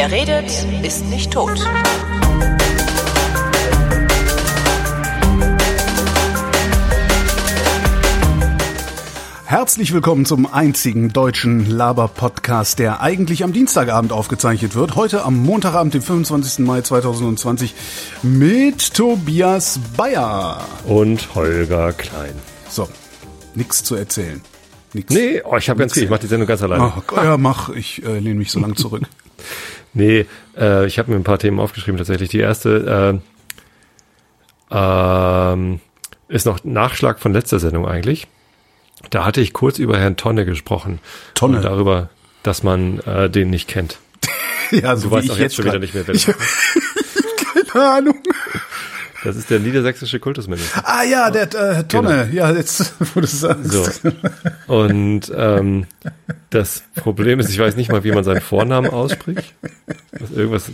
Wer redet, ist nicht tot. Herzlich willkommen zum einzigen deutschen Laber-Podcast, der eigentlich am Dienstagabend aufgezeichnet wird. Heute am Montagabend, dem 25. Mai 2020 mit Tobias Bayer. Und Holger Klein. So, nix zu erzählen. Nix. Nee, oh, ich habe ganz viel. Ich mache die Sendung ganz alleine. Oh, ja, mach. Ich äh, lehne mich so lang zurück. Nee, äh, ich habe mir ein paar Themen aufgeschrieben tatsächlich. Die erste äh, ähm, ist noch Nachschlag von letzter Sendung eigentlich. Da hatte ich kurz über Herrn Tonne gesprochen. Tonne. Und darüber, dass man äh, den nicht kennt. ja, so Du weißt ich auch jetzt jetzt schon wieder grad. nicht mehr, wer keine Ahnung. Das ist der niedersächsische Kultusminister. Ah ja, der äh, Tonne. Ja, jetzt, wo du es sagst. So. Und ähm, das Problem ist, ich weiß nicht mal, wie man seinen Vornamen ausspricht. Was irgendwas,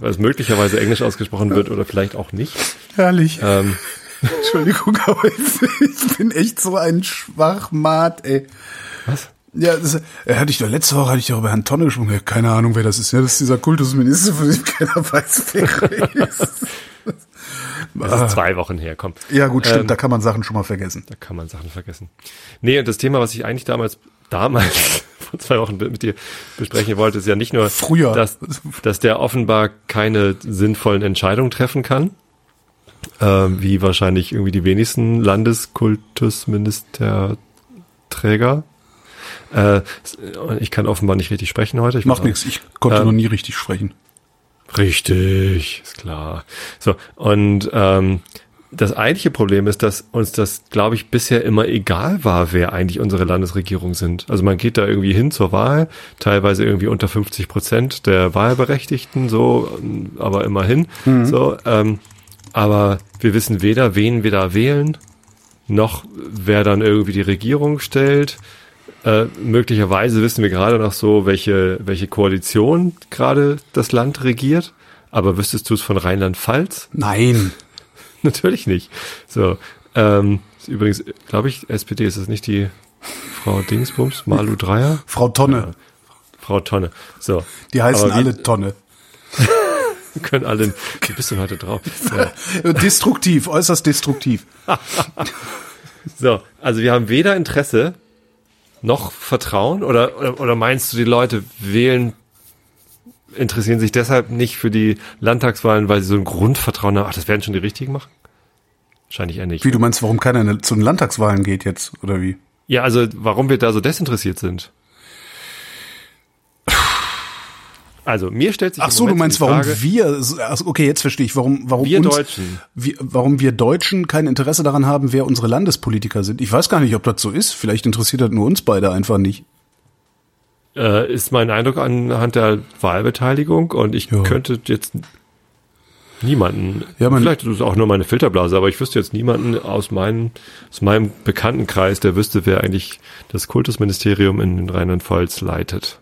was möglicherweise Englisch ausgesprochen wird oder vielleicht auch nicht. Herrlich. Ähm, Entschuldigung, aber ich bin echt so ein Schwachmat, ey. was? Ja, das, äh, hatte ich doch letzte Woche hatte ich doch über Herrn Tonne gesprochen. Ja, keine Ahnung, wer das ist. Ja, das ist dieser Kultusminister, von dem keiner weiß, wer er ist. Das ist zwei Wochen her, komm. Ja, gut, stimmt, Ähm, da kann man Sachen schon mal vergessen. Da kann man Sachen vergessen. Nee, und das Thema, was ich eigentlich damals, damals, vor zwei Wochen mit dir besprechen wollte, ist ja nicht nur, Früher. Dass, dass der offenbar keine sinnvollen Entscheidungen treffen kann, ähm, wie wahrscheinlich irgendwie die wenigsten Landeskultusministerträger. Äh, ich kann offenbar nicht richtig sprechen heute. Ich Macht nichts, ich konnte Ähm, noch nie richtig sprechen. Richtig, ist klar. So, und ähm, das eigentliche Problem ist, dass uns das, glaube ich, bisher immer egal war, wer eigentlich unsere Landesregierung sind. Also man geht da irgendwie hin zur Wahl, teilweise irgendwie unter 50 Prozent der Wahlberechtigten, so, aber immerhin. So, ähm, aber wir wissen weder, wen wir da wählen, noch wer dann irgendwie die Regierung stellt. Äh, möglicherweise wissen wir gerade noch so, welche, welche Koalition gerade das Land regiert. Aber wüsstest du es von Rheinland-Pfalz? Nein. Natürlich nicht. So, ähm, übrigens, glaube ich, SPD ist es nicht die Frau Dingsbums, Malu Dreier, Frau Tonne, Frau Tonne. So, die heißen Aber wie- alle Tonne. können alle. Wie bist du heute drauf? Ja. Destruktiv, äußerst destruktiv. So, also wir haben weder Interesse noch Vertrauen oder, oder, oder meinst du, die Leute wählen, interessieren sich deshalb nicht für die Landtagswahlen, weil sie so ein Grundvertrauen haben, ach, das werden schon die richtigen machen? Wahrscheinlich eher nicht. Wie du meinst, warum keiner zu den Landtagswahlen geht jetzt, oder wie? Ja, also warum wir da so desinteressiert sind. Also mir stellt sich Ach so, du meinst, die warum Frage, wir, okay, jetzt verstehe ich, warum, warum Wir uns, Deutschen. wir, warum wir Deutschen kein Interesse daran haben, wer unsere Landespolitiker sind. Ich weiß gar nicht, ob das so ist. Vielleicht interessiert das nur uns beide einfach nicht. äh, ist mein Eindruck anhand der Wahlbeteiligung und ich Ja. könnte jetzt niemanden, Ja, man- vielleicht ist es auch nur meine Filterblase, aber ich wüsste jetzt niemanden aus, meinem aus meinem Bekanntenkreis, der wüsste, wer eigentlich das Kultusministerium in Rheinland-Pfalz leitet.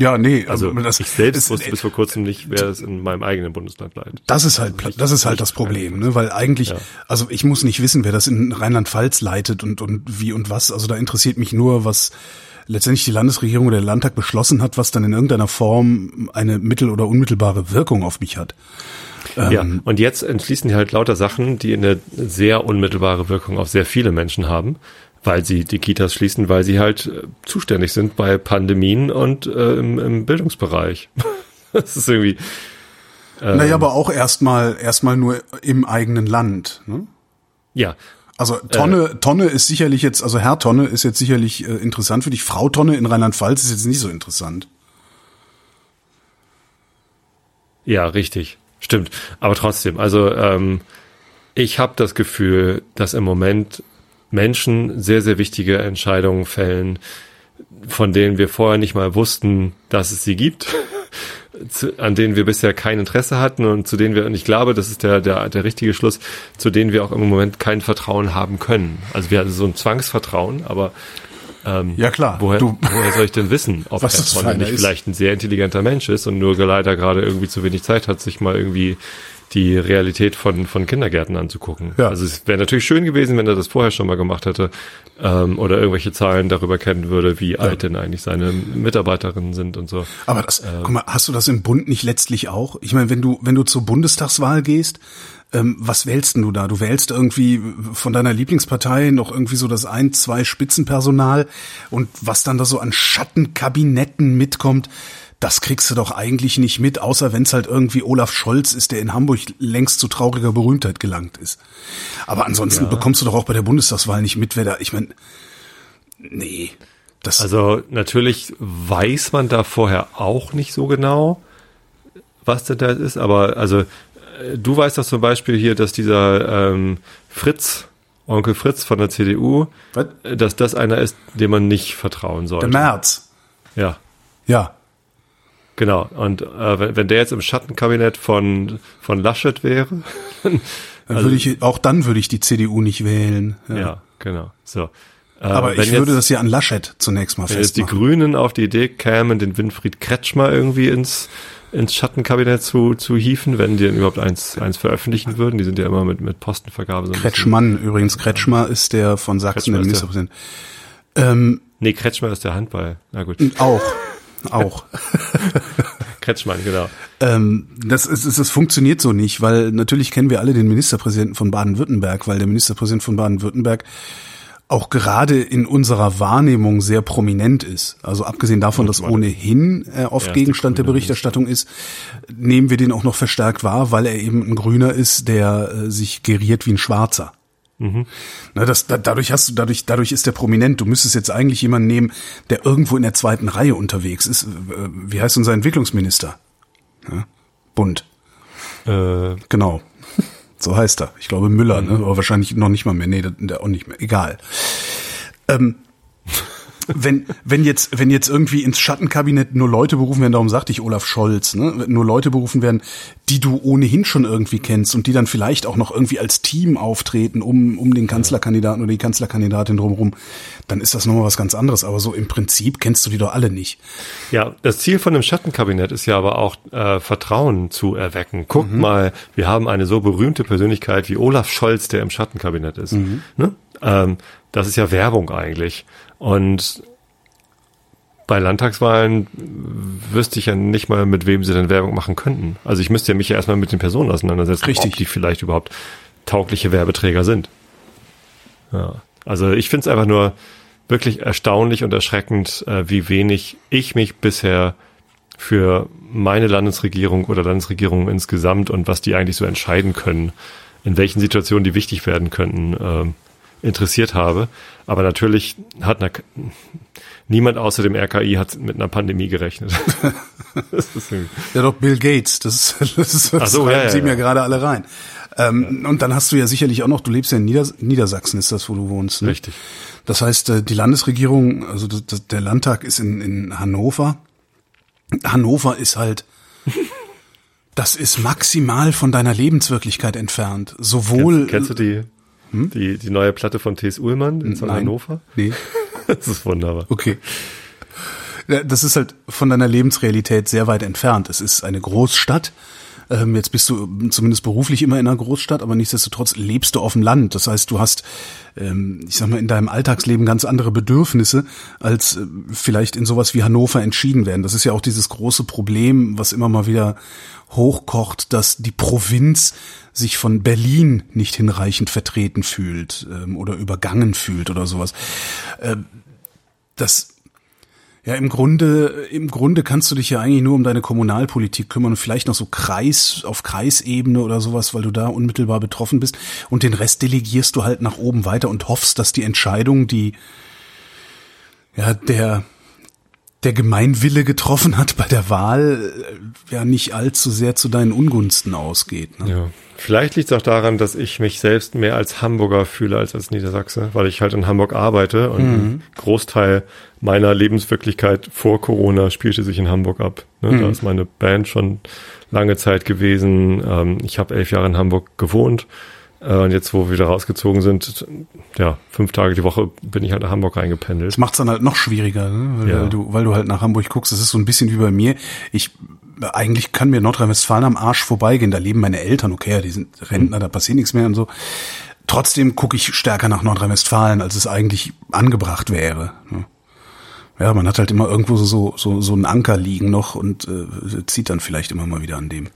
Ja, nee, Also aber das, ich selbst wusste bis vor kurzem nicht, wer es in meinem eigenen Bundesland leitet. Das ist halt, das ist halt das Problem, ne? Weil eigentlich, also ich muss nicht wissen, wer das in Rheinland-Pfalz leitet und, und wie und was. Also da interessiert mich nur, was letztendlich die Landesregierung oder der Landtag beschlossen hat, was dann in irgendeiner Form eine mittel- oder unmittelbare Wirkung auf mich hat. Ja, Ähm. und jetzt entschließen die halt lauter Sachen, die eine sehr unmittelbare Wirkung auf sehr viele Menschen haben, weil sie die Kitas schließen, weil sie halt äh, zuständig sind bei Pandemien und äh, im, im Bildungsbereich. das ist irgendwie, Ähm. naja, aber auch erstmal, erstmal nur im eigenen Land. Ne? ja, Also Tonne, Äh. Tonne ist sicherlich jetzt, also Herr Tonne ist jetzt sicherlich äh, interessant für dich. Frau Tonne in Rheinland-Pfalz ist jetzt nicht so interessant. ja, richtig. Stimmt. Aber trotzdem, also ähm, ich habe das Gefühl, dass im Moment Menschen sehr, sehr wichtige Entscheidungen fällen, von denen wir vorher nicht mal wussten, dass es sie gibt, zu, an denen wir bisher kein Interesse hatten und zu denen wir, und ich glaube, das ist der, der, der richtige Schluss, zu denen wir auch im Moment kein Vertrauen haben können. Also wir hatten so ein Zwangsvertrauen, aber ähm, Ja, klar. Woher, Du- woher soll ich denn wissen, ob Herr einer nicht ist? vielleicht ein sehr intelligenter Mensch ist und nur leider gerade irgendwie zu wenig Zeit hat, sich mal irgendwie die Realität von, von Kindergärten anzugucken. Ja. Also es wäre natürlich schön gewesen, wenn er das vorher schon mal gemacht hätte ähm, oder irgendwelche Zahlen darüber kennen würde, wie alt denn eigentlich seine Mitarbeiterinnen sind und so. Aber das, guck mal, hast du das im Bund nicht letztlich auch? Ich meine, wenn du, wenn du zur Bundestagswahl gehst, ähm, was wählst denn du da? Du wählst irgendwie von deiner Lieblingspartei noch irgendwie so das ein, zwei Spitzenpersonal und was dann da so an Schattenkabinetten mitkommt, das kriegst du doch eigentlich nicht mit, außer wenn es halt irgendwie Olaf Scholz ist, der in Hamburg längst zu trauriger Berühmtheit gelangt ist. Aber ansonsten Ja. bekommst du doch auch bei der Bundestagswahl nicht mit, wer da, ich meine, nee. Das, Also natürlich weiß man da vorher auch nicht so genau, was denn da ist, aber also äh, du weißt doch zum Beispiel hier, dass dieser ähm, Fritz, Onkel Fritz von der CDU, Was? dass das einer ist, dem man nicht vertrauen der sollte. März. Ja, Ja. Genau. Und äh, wenn, wenn der jetzt im Schattenkabinett von, von Laschet wäre, Dann Also würde ich, auch dann würde ich die CDU nicht wählen. ja, genau. So. Äh, Aber wenn ich würde jetzt- das ja an Laschet zunächst mal Wenn jetzt die festmachen. Grünen auf die Idee kämen, den Winfried Kretschmer irgendwie ins, ins Schattenkabinett zu, zu hieven, wenn die denn überhaupt eins, eins veröffentlichen würden. Die sind ja immer mit, mit Postenvergabe so Kretschmann übrigens. Kretschmer ist der von Sachsen, Kretschmer der- Ministerpräsident. Ähm, Nee, Kretschmer ist der Handball. Na gut. auch. Auch. Kretschmann, genau. Ähm, das, ist, ist, das funktioniert so nicht, weil natürlich kennen wir alle den Ministerpräsidenten von Baden-Württemberg, weil der Ministerpräsident von Baden-Württemberg auch gerade in unserer Wahrnehmung sehr prominent ist. Also abgesehen davon, dass ohnehin er oft Erste Gegenstand der Berichterstattung ist, nehmen wir den auch noch verstärkt wahr, weil er eben ein Grüner ist, der äh, sich geriert wie ein Schwarzer. Na, das, da, dadurch hast du, dadurch, dadurch ist der prominent. Du müsstest jetzt eigentlich jemanden nehmen, der irgendwo in der zweiten Reihe unterwegs ist. Wie heißt unser Entwicklungsminister? Ja, Bund. Äh, Genau. So heißt er. Ich glaube Müller, ne? Aber wahrscheinlich noch nicht mal mehr. Nee, der, der auch nicht mehr. Egal. Ähm, wenn, wenn jetzt, wenn jetzt irgendwie ins Schattenkabinett nur Leute berufen werden, darum sagte ich Olaf Scholz, ne? nur Leute berufen werden, die du ohnehin schon irgendwie kennst und die dann vielleicht auch noch irgendwie als Team auftreten, um, um den Kanzlerkandidaten oder die Kanzlerkandidatin drumherum, dann ist das nochmal was ganz anderes. Aber so im Prinzip kennst du die doch alle nicht. Ja, das Ziel von dem Schattenkabinett ist ja aber auch äh, Vertrauen zu erwecken. Guckt mal, wir haben eine so berühmte Persönlichkeit wie Olaf Scholz, der im Schattenkabinett ist. Ne? Ähm, das ist ja Werbung eigentlich. Und bei Landtagswahlen wüsste ich ja nicht mal, mit wem sie denn Werbung machen könnten. Also ich müsste ja mich ja erstmal mit den Personen auseinandersetzen, Richtig. ob die vielleicht überhaupt taugliche Werbeträger sind. Ja. Also ich finde es einfach nur wirklich erstaunlich und erschreckend, äh, wie wenig ich mich bisher für meine Landesregierung oder Landesregierungen insgesamt und was die eigentlich so entscheiden können, in welchen Situationen die wichtig werden könnten, ähm, interessiert habe. Aber natürlich hat na, niemand außer dem RKI hat mit einer Pandemie gerechnet. das Ja, doch Bill Gates, das, ist- das, das Ach so, ja, ja, sie mir ja. gerade alle rein. Ähm, Und dann hast du ja sicherlich auch noch, du lebst ja in Nieders Niedersachsen, ist das, wo du wohnst. Ne? Richtig. Das heißt, äh, die Landesregierung, also das, das, der Landtag ist in, in Hannover. Hannover ist halt, das ist maximal von deiner Lebenswirklichkeit entfernt. Sowohl. Kennst du die, die, die neue Platte von T.S. Ullmann in Hm? Nein. Hannover? Nee. Das ist wunderbar. Okay. Das ist halt von deiner Lebensrealität sehr weit entfernt. Es ist eine Großstadt. Ähm, Jetzt bist du zumindest beruflich immer in einer Großstadt, aber nichtsdestotrotz lebst du auf dem Land. Das heißt, du hast, ähm, ich sag mal, in deinem Alltagsleben ganz andere Bedürfnisse, als äh, vielleicht in sowas wie Hannover entschieden werden. Das ist ja auch dieses große Problem, was immer mal wieder hochkocht, dass die Provinz sich von Berlin nicht hinreichend vertreten fühlt ähm, oder übergangen fühlt oder sowas. Ähm, das ja, im Grunde, im Grunde kannst du dich ja eigentlich nur um deine Kommunalpolitik kümmern und vielleicht noch so Kreis, auf Kreisebene oder sowas, weil du da unmittelbar betroffen bist. Und den Rest delegierst du halt nach oben weiter und hoffst, dass die Entscheidung, die, ja, der, der Gemeinwille getroffen hat bei der Wahl, äh, ja nicht allzu sehr zu deinen Ungunsten ausgeht. Ne? Ja. Vielleicht liegt es auch daran, dass ich mich selbst mehr als Hamburger fühle als als Niedersachse, weil ich halt in Hamburg arbeite und ein Großteil meiner Lebenswirklichkeit vor Corona spielte sich in Hamburg ab. Ne? Da ist meine Band schon lange Zeit gewesen. Ähm, ich habe elf Jahre in Hamburg gewohnt. Äh, und jetzt, wo wir wieder rausgezogen sind, ja, fünf Tage die Woche bin ich halt nach Hamburg reingependelt. Das macht's dann halt noch schwieriger, ne? weil, Ja. weil, du, weil du halt nach Hamburg guckst. Das ist so ein bisschen wie bei mir. Ich eigentlich kann mir Nordrhein-Westfalen am Arsch vorbeigehen. Da leben meine Eltern, okay, die sind Rentner, da passiert nichts mehr und so. Trotzdem gucke ich stärker nach Nordrhein-Westfalen, als es eigentlich angebracht wäre. Ne? Ja, man hat halt immer irgendwo so, so, so einen Anker liegen noch und äh, zieht dann vielleicht immer mal wieder an dem.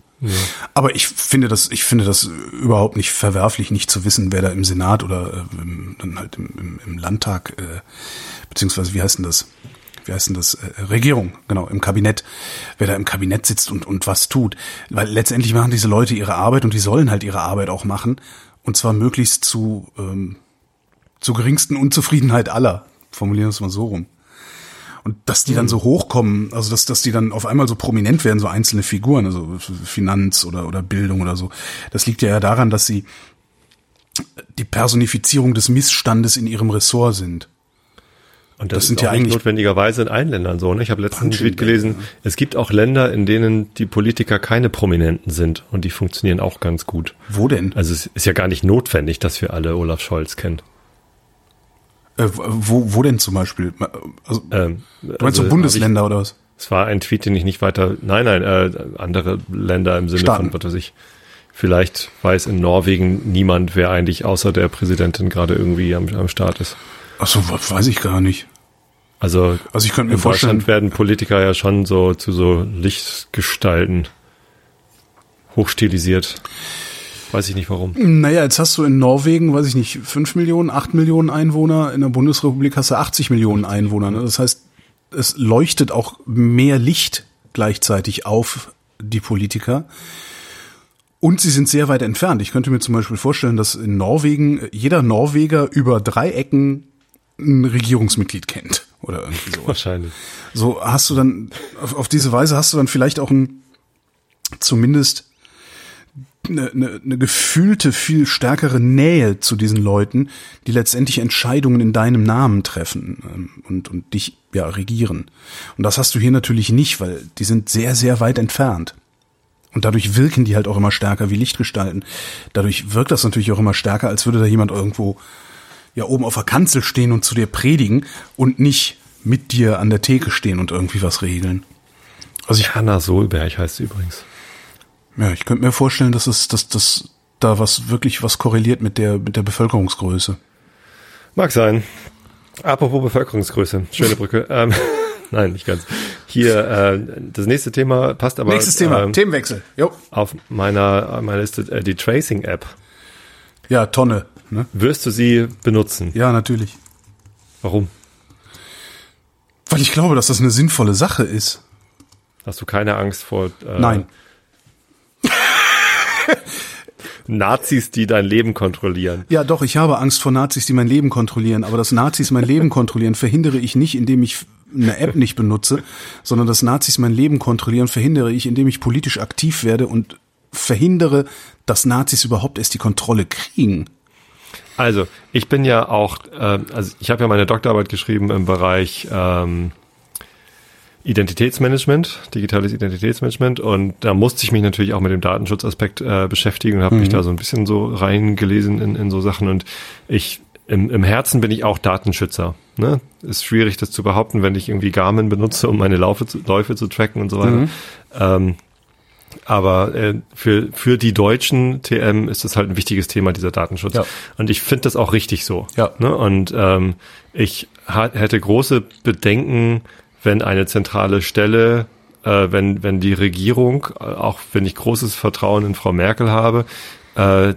Aber ich finde das, ich finde das überhaupt nicht verwerflich, nicht zu wissen, wer da im Senat oder äh, im, dann halt im, im, im Landtag, äh, beziehungsweise wie heißt denn das? Wie heißt denn das? Äh, Regierung, genau, im Kabinett, wer da im Kabinett sitzt und, und was tut. Weil letztendlich machen diese Leute ihre Arbeit und die sollen halt ihre Arbeit auch machen. Und zwar möglichst zu, ähm, zur geringsten Unzufriedenheit aller. Formulieren wir es mal so rum. Und dass die dann so hochkommen, also dass, dass die dann auf einmal so prominent werden, so einzelne Figuren, also Finanz oder, oder Bildung oder so, das liegt ja, ja daran, dass sie die Personifizierung des Missstandes in ihrem Ressort sind. Und das, das sind ja eigentlich notwendigerweise in allen Ländern so. Ne? Ich habe letztens einen Tweet gelesen, ja. es gibt auch Länder, in denen die Politiker keine Prominenten sind und die funktionieren auch ganz gut. Wo denn? Also es ist ja gar nicht notwendig, dass wir alle Olaf Scholz kennen. Äh, wo, wo denn zum Beispiel? Also, ähm, du meinst also so Bundesländer ich, oder was? Es war ein Tweet, den ich nicht weiter. Nein, nein, äh, andere Länder im Sinne Staaten. von, was weiß ich. Vielleicht weiß in Norwegen niemand, wer eigentlich außer der Präsidentin gerade irgendwie am, am Start ist. Ach so, weiß ich gar nicht. Also, also ich könnte mir in vorstellen, Deutschland werden Politiker ja schon so zu so Lichtgestalten hochstilisiert. Weiß ich nicht warum. Naja, jetzt hast du in Norwegen, weiß ich nicht, fünf Millionen, acht Millionen Einwohner. In der Bundesrepublik hast du 80 Millionen Einwohner. Ne? Das heißt, es leuchtet auch mehr Licht gleichzeitig auf die Politiker. Und sie sind sehr weit entfernt. Ich könnte mir zum Beispiel vorstellen, dass in Norwegen jeder Norweger über drei Ecken ein Regierungsmitglied kennt oder irgendwie so. Wahrscheinlich. So hast du dann auf, auf diese Weise hast du dann vielleicht auch ein zumindest eine, eine, eine gefühlte, viel stärkere Nähe zu diesen Leuten, die letztendlich Entscheidungen in deinem Namen treffen ähm, und, und dich ja regieren. Und das hast du hier natürlich nicht, weil die sind sehr, sehr weit entfernt. Und dadurch wirken die halt auch immer stärker wie Lichtgestalten. Dadurch wirkt das natürlich auch immer stärker, als würde da jemand irgendwo ja oben auf der Kanzel stehen und zu dir predigen und nicht mit dir an der Theke stehen und irgendwie was regeln. Also ich Hanna Solberg heißt sie übrigens. Ja, ich könnte mir vorstellen, dass es, dass, dass da was wirklich was korreliert mit der, mit der Bevölkerungsgröße. Mag sein. Apropos Bevölkerungsgröße, schöne Brücke. ähm, nein, nicht ganz. Hier, äh, das nächste Thema passt aber. Nächstes Thema, ähm, Themenwechsel. Jo. Auf meiner, meiner Liste äh, die Tracing-App. Ja, Tonne. Ne? Wirst du sie benutzen? Ja, natürlich. Warum? Weil ich glaube, dass das eine sinnvolle Sache ist. Hast du keine Angst vor? Äh, Nein. Nazis, die dein Leben kontrollieren. Ja, doch, ich habe Angst vor Nazis, die mein Leben kontrollieren. Aber dass Nazis mein Leben kontrollieren, verhindere ich nicht, indem ich eine App nicht benutze, sondern dass Nazis mein Leben kontrollieren, verhindere ich, indem ich politisch aktiv werde und verhindere, dass Nazis überhaupt erst die Kontrolle kriegen. Also, ich bin ja auch, äh, also ich habe ja meine Doktorarbeit geschrieben im Bereich ähm, Identitätsmanagement, digitales Identitätsmanagement und da musste ich mich natürlich auch mit dem Datenschutzaspekt äh, beschäftigen und habe mhm. mich da so ein bisschen so reingelesen in, in so Sachen und ich im, im Herzen bin ich auch Datenschützer. Ne? Ist schwierig, das zu behaupten, wenn ich irgendwie Garmin benutze, um meine Laufe zu, Läufe zu tracken und so weiter. Mhm. Ähm, aber äh, für, für die deutschen TM ist das halt ein wichtiges Thema, dieser Datenschutz. Ja. Und ich finde das auch richtig so. Ja. Ne? Und ähm, ich hätte große Bedenken, wenn eine zentrale Stelle, äh, wenn, wenn die Regierung, äh, auch wenn ich großes Vertrauen in Frau Merkel habe, äh,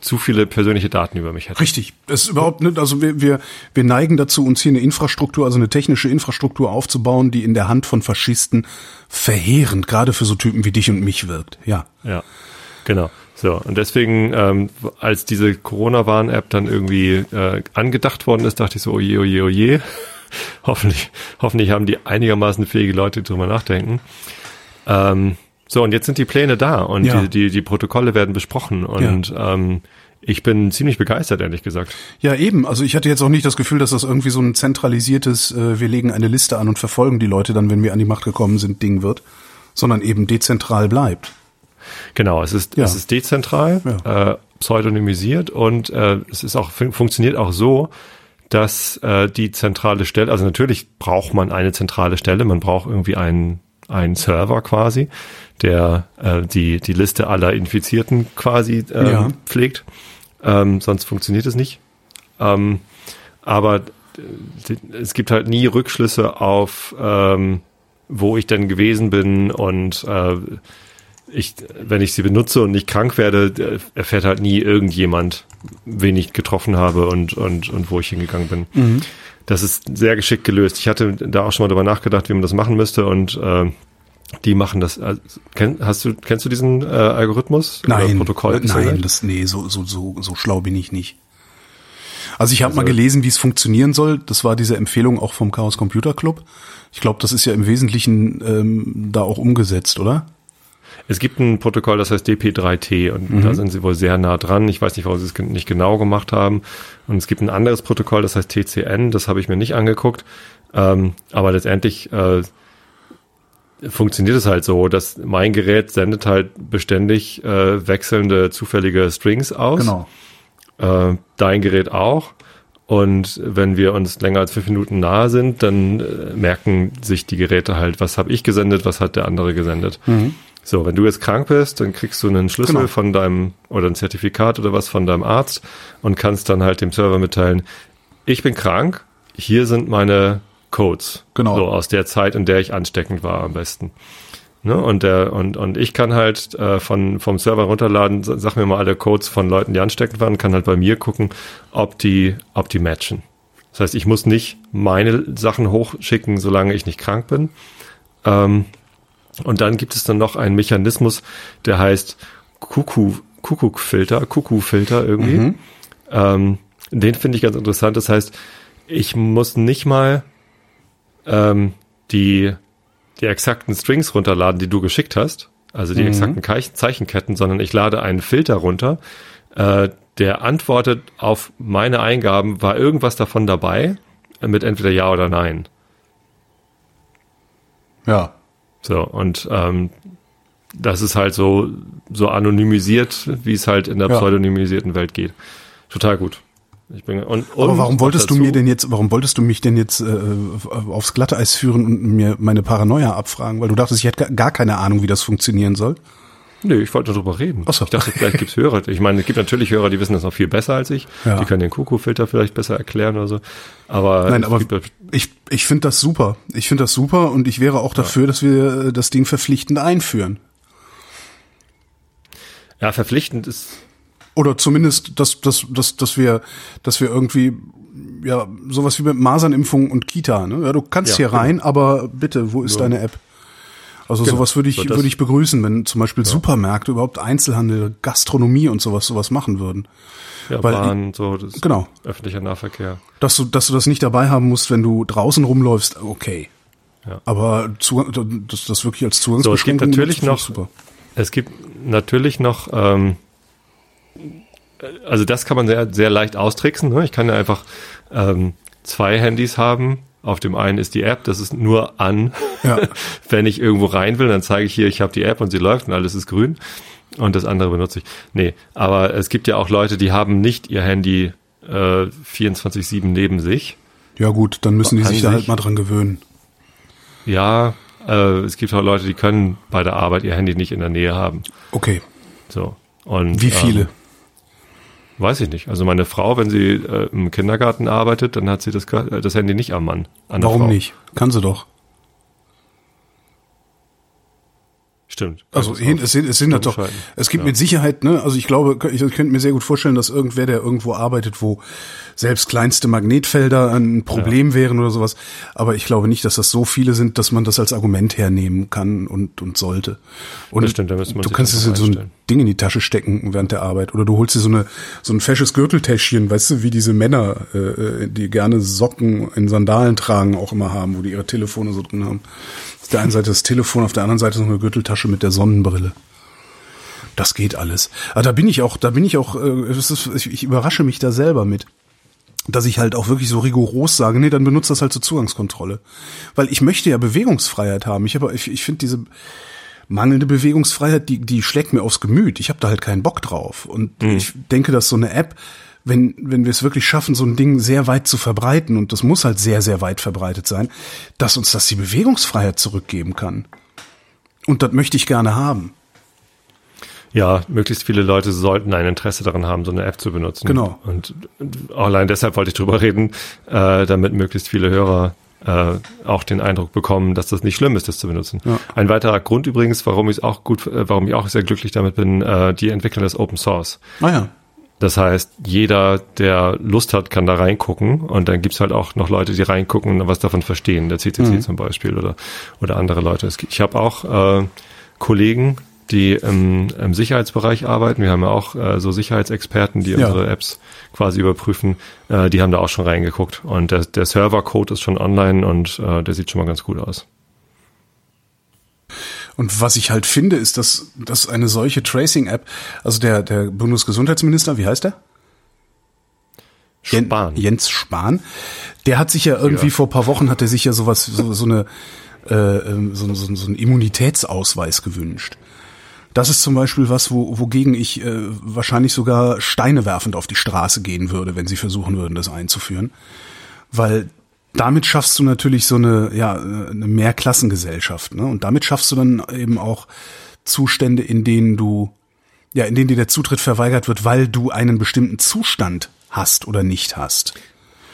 zu viele persönliche Daten über mich hätte. Richtig. Das ist überhaupt nicht, also wir, wir, wir neigen dazu, uns hier eine Infrastruktur, also eine technische Infrastruktur aufzubauen, die in der Hand von Faschisten verheerend, gerade für so Typen wie dich und mich wirkt. Ja. Ja. Genau. So, und deswegen, ähm, als diese Corona-Warn-App dann irgendwie äh, angedacht worden ist, dachte ich so, oje, oje, oje. Hoffentlich, hoffentlich haben die einigermaßen fähige Leute, die drüber nachdenken. Ähm, so, und jetzt sind die Pläne da und ja. die, die, die Protokolle werden besprochen und ja. ähm, ich bin ziemlich begeistert, ehrlich gesagt. Ja, eben. Also ich hatte jetzt auch nicht das Gefühl, dass das irgendwie so ein zentralisiertes, äh, wir legen eine Liste an und verfolgen die Leute dann, wenn wir an die Macht gekommen sind, Ding wird, sondern eben dezentral bleibt. Genau, es ist, ja. es ist dezentral, ja. äh, pseudonymisiert und äh, es ist auch funktioniert auch so, dass äh, die zentrale Stelle, also natürlich braucht man eine zentrale Stelle, man braucht irgendwie einen einen Server quasi, der äh, die, die Liste aller Infizierten quasi ähm, Ja. pflegt. Ähm, sonst funktioniert es nicht. Ähm, aber äh, es gibt halt nie Rückschlüsse auf, ähm, wo ich denn gewesen bin und äh, ich, wenn ich sie benutze und nicht krank werde, äh, erfährt halt nie irgendjemand, wen ich getroffen habe und, und, und wo ich hingegangen bin. Das ist sehr geschickt gelöst. Ich hatte da auch schon mal drüber nachgedacht, wie man das machen müsste und äh, die machen das. Äh, kenn, hast du, kennst du diesen äh, Algorithmus? Nein, Protokoll? nein, das, nee, so, so, so, so schlau bin ich nicht. Also ich habe mal gelesen, wie es funktionieren soll. Das war diese Empfehlung auch vom Chaos Computer Club. Ich glaube, das ist ja im Wesentlichen ähm, da auch umgesetzt, oder? Es gibt ein Protokoll, das heißt DP3T und da sind sie wohl sehr nah dran. Ich weiß nicht, warum sie es nicht genau gemacht haben. Und es gibt ein anderes Protokoll, das heißt TCN, das habe ich mir nicht angeguckt. Ähm, aber letztendlich äh, funktioniert es halt so, dass mein Gerät sendet halt beständig äh, wechselnde zufällige Strings aus. Genau. Äh, dein Gerät auch. Und wenn wir uns länger als fünf Minuten nahe sind, dann äh, merken sich die Geräte halt, was habe ich gesendet, was hat der andere gesendet. So, wenn du jetzt krank bist, dann kriegst du einen Schlüssel Genau. von deinem oder ein Zertifikat oder was von deinem Arzt und kannst dann halt dem Server mitteilen, ich bin krank, hier sind meine Codes. Genau. So aus der Zeit, in der ich ansteckend war am besten. Ne? Und, der, und, und ich kann halt äh, von, vom Server runterladen, sa- sag mir mal alle Codes von Leuten, die ansteckend waren, kann halt bei mir gucken, ob die, ob die matchen. Das heißt, ich muss nicht meine Sachen hochschicken, solange ich nicht krank bin. Ähm, und dann gibt es dann noch einen Mechanismus, der heißt Kuckuck, Kuckuckfilter, Kuckuckfilter irgendwie. Ähm, den finde ich ganz interessant. Das heißt, ich muss nicht mal ähm, die, die exakten Strings runterladen, die du geschickt hast, also die exakten Keich- Zeichenketten, sondern ich lade einen Filter runter, äh, der antwortet auf meine Eingaben, war irgendwas davon dabei, mit entweder Ja oder Nein. Ja. So, und ähm, das ist halt so, so anonymisiert, wie es halt in der Ja. pseudonymisierten Welt geht. Total gut. Ich bin, und, Aber und warum wolltest du dazu- mir denn jetzt, warum wolltest du mich denn jetzt äh, aufs Glatteis führen und mir meine Paranoia abfragen? Weil du dachtest, ich hätte gar- keine Ahnung, wie das funktionieren soll. Nee, ich wollte nur drüber reden. Ach so. Ich dachte, vielleicht gibt's Hörer. Ich meine, es gibt natürlich Hörer, die wissen das noch viel besser als ich. Ja. Die können den Kuckuckfilter vielleicht besser erklären oder so. Aber, Nein, es aber gibt, ich, ich finde das super. Ich finde das super und ich wäre auch dafür, dass wir äh, das Ding verpflichtend einführen. ja, verpflichtend ist, Oder zumindest, dass, dass, dass, dass wir, dass wir irgendwie, ja, sowas wie mit Masernimpfung und Kita, ne? Ja, du kannst Ja, hier genau. rein, aber bitte, wo ist deine App? Also Genau. sowas würde ich, So, würde ich begrüßen, wenn zum Beispiel Supermärkte, überhaupt Einzelhandel, Gastronomie und sowas, sowas machen würden. ja, Weil Bahn, so, das Genau. öffentlicher Nahverkehr. Dass du, dass du das nicht dabei haben musst, wenn du draußen rumläufst, okay. Ja. Aber Zugang, das, das wirklich als So, es gibt Zugangsbeschränkung natürlich noch, super. es gibt natürlich noch, ähm, also das kann man sehr, sehr leicht austricksen. Ne? Ich kann ja einfach ähm, zwei Handys haben. Auf dem einen ist die App, das ist nur an. Ja. Wenn ich irgendwo rein will, dann zeige ich hier, ich habe die App und sie läuft und alles ist grün. Und das andere benutze ich. Nee, aber es gibt ja auch Leute, die haben nicht ihr Handy äh, 24-7 neben sich. Ja gut, dann müssen die sich da halt mal dran gewöhnen. Ja, äh, es gibt auch Leute, die können bei der Arbeit ihr Handy nicht in der Nähe haben. Okay. So. Und, Wie viele? Ähm, weiß ich nicht. Also meine Frau, wenn sie äh, im Kindergarten arbeitet, dann hat sie das, äh, das Handy nicht am Mann. Warum Frau. nicht? Kann sie doch. Stimmt. Also hin, das es sind, es sind auf- doch, es gibt Ja. mit Sicherheit, ne, also ich glaube, ich, ich könnte mir sehr gut vorstellen, dass irgendwer, der irgendwo arbeitet, wo selbst kleinste Magnetfelder ein Problem wären oder sowas. Aber ich glaube nicht, dass das so viele sind, dass man das als Argument hernehmen kann und, und sollte. Und Das stimmt, da müsste man du kannst das es noch so ein. Ding in die Tasche stecken während der Arbeit. Oder du holst dir so eine, so ein fesches Gürteltäschchen, weißt du, wie diese Männer, äh, die gerne Socken in Sandalen tragen, auch immer haben, wo die ihre Telefone so drin haben. Auf der einen Seite das Telefon, auf der anderen Seite so eine Gürteltasche mit der Sonnenbrille. Das geht alles. Aber da bin ich auch, da bin ich auch, äh, ich, überrasche mich da selber mit. Dass ich halt auch wirklich so rigoros sage, nee, dann benutzt das halt zur Zugangskontrolle. Weil ich möchte ja Bewegungsfreiheit haben. Ich habe, ich, ich finde diese mangelnde Bewegungsfreiheit, die, die schlägt mir aufs Gemüt. Ich habe da halt keinen Bock drauf. Und ich denke, dass so eine App, wenn, wenn wir es wirklich schaffen, so ein Ding sehr weit zu verbreiten, und das muss halt sehr, sehr weit verbreitet sein, dass uns das die Bewegungsfreiheit zurückgeben kann. Und das möchte ich gerne haben. Ja, möglichst viele Leute sollten ein Interesse daran haben, so eine App zu benutzen. Genau. Und allein deshalb wollte ich drüber reden, äh, damit möglichst viele Hörer äh, auch den Eindruck bekommen, dass das nicht schlimm ist, das zu benutzen. Ja. Ein weiterer Grund übrigens, warum ich auch gut, äh, warum ich auch sehr glücklich damit bin, äh, die entwickeln das Open Source. Ah ja. Das heißt, jeder, der Lust hat, kann da reingucken und dann gibt's halt auch noch Leute, die reingucken und was davon verstehen, der CCC mhm. zum Beispiel oder, oder andere Leute. Ich habe auch äh, Kollegen, die im, im Sicherheitsbereich arbeiten. Wir haben ja auch äh, so Sicherheitsexperten, die ja. unsere Apps quasi überprüfen. Äh, die haben da auch schon reingeguckt. Und der, der Servercode ist schon online und äh, der sieht schon mal ganz gut aus. Und was ich halt finde, ist, dass, dass eine solche Tracing-App, also der, der Bundesgesundheitsminister, wie heißt der? Spahn. Jens Spahn. Der hat sich ja irgendwie ja. vor paar Wochen hat er sich ja sowas, so, so eine, äh, ähm, so, so, so einen Immunitätsausweis gewünscht. Das ist zum Beispiel was, wo, wogegen ich äh, wahrscheinlich sogar Steine werfend auf die Straße gehen würde, wenn sie versuchen würden, das einzuführen. Weil damit schaffst du natürlich so eine, ja, eine Mehrklassengesellschaft, ne? Und damit schaffst du dann eben auch Zustände, in denen du, ja, in denen dir der Zutritt verweigert wird, weil du einen bestimmten Zustand hast oder nicht hast.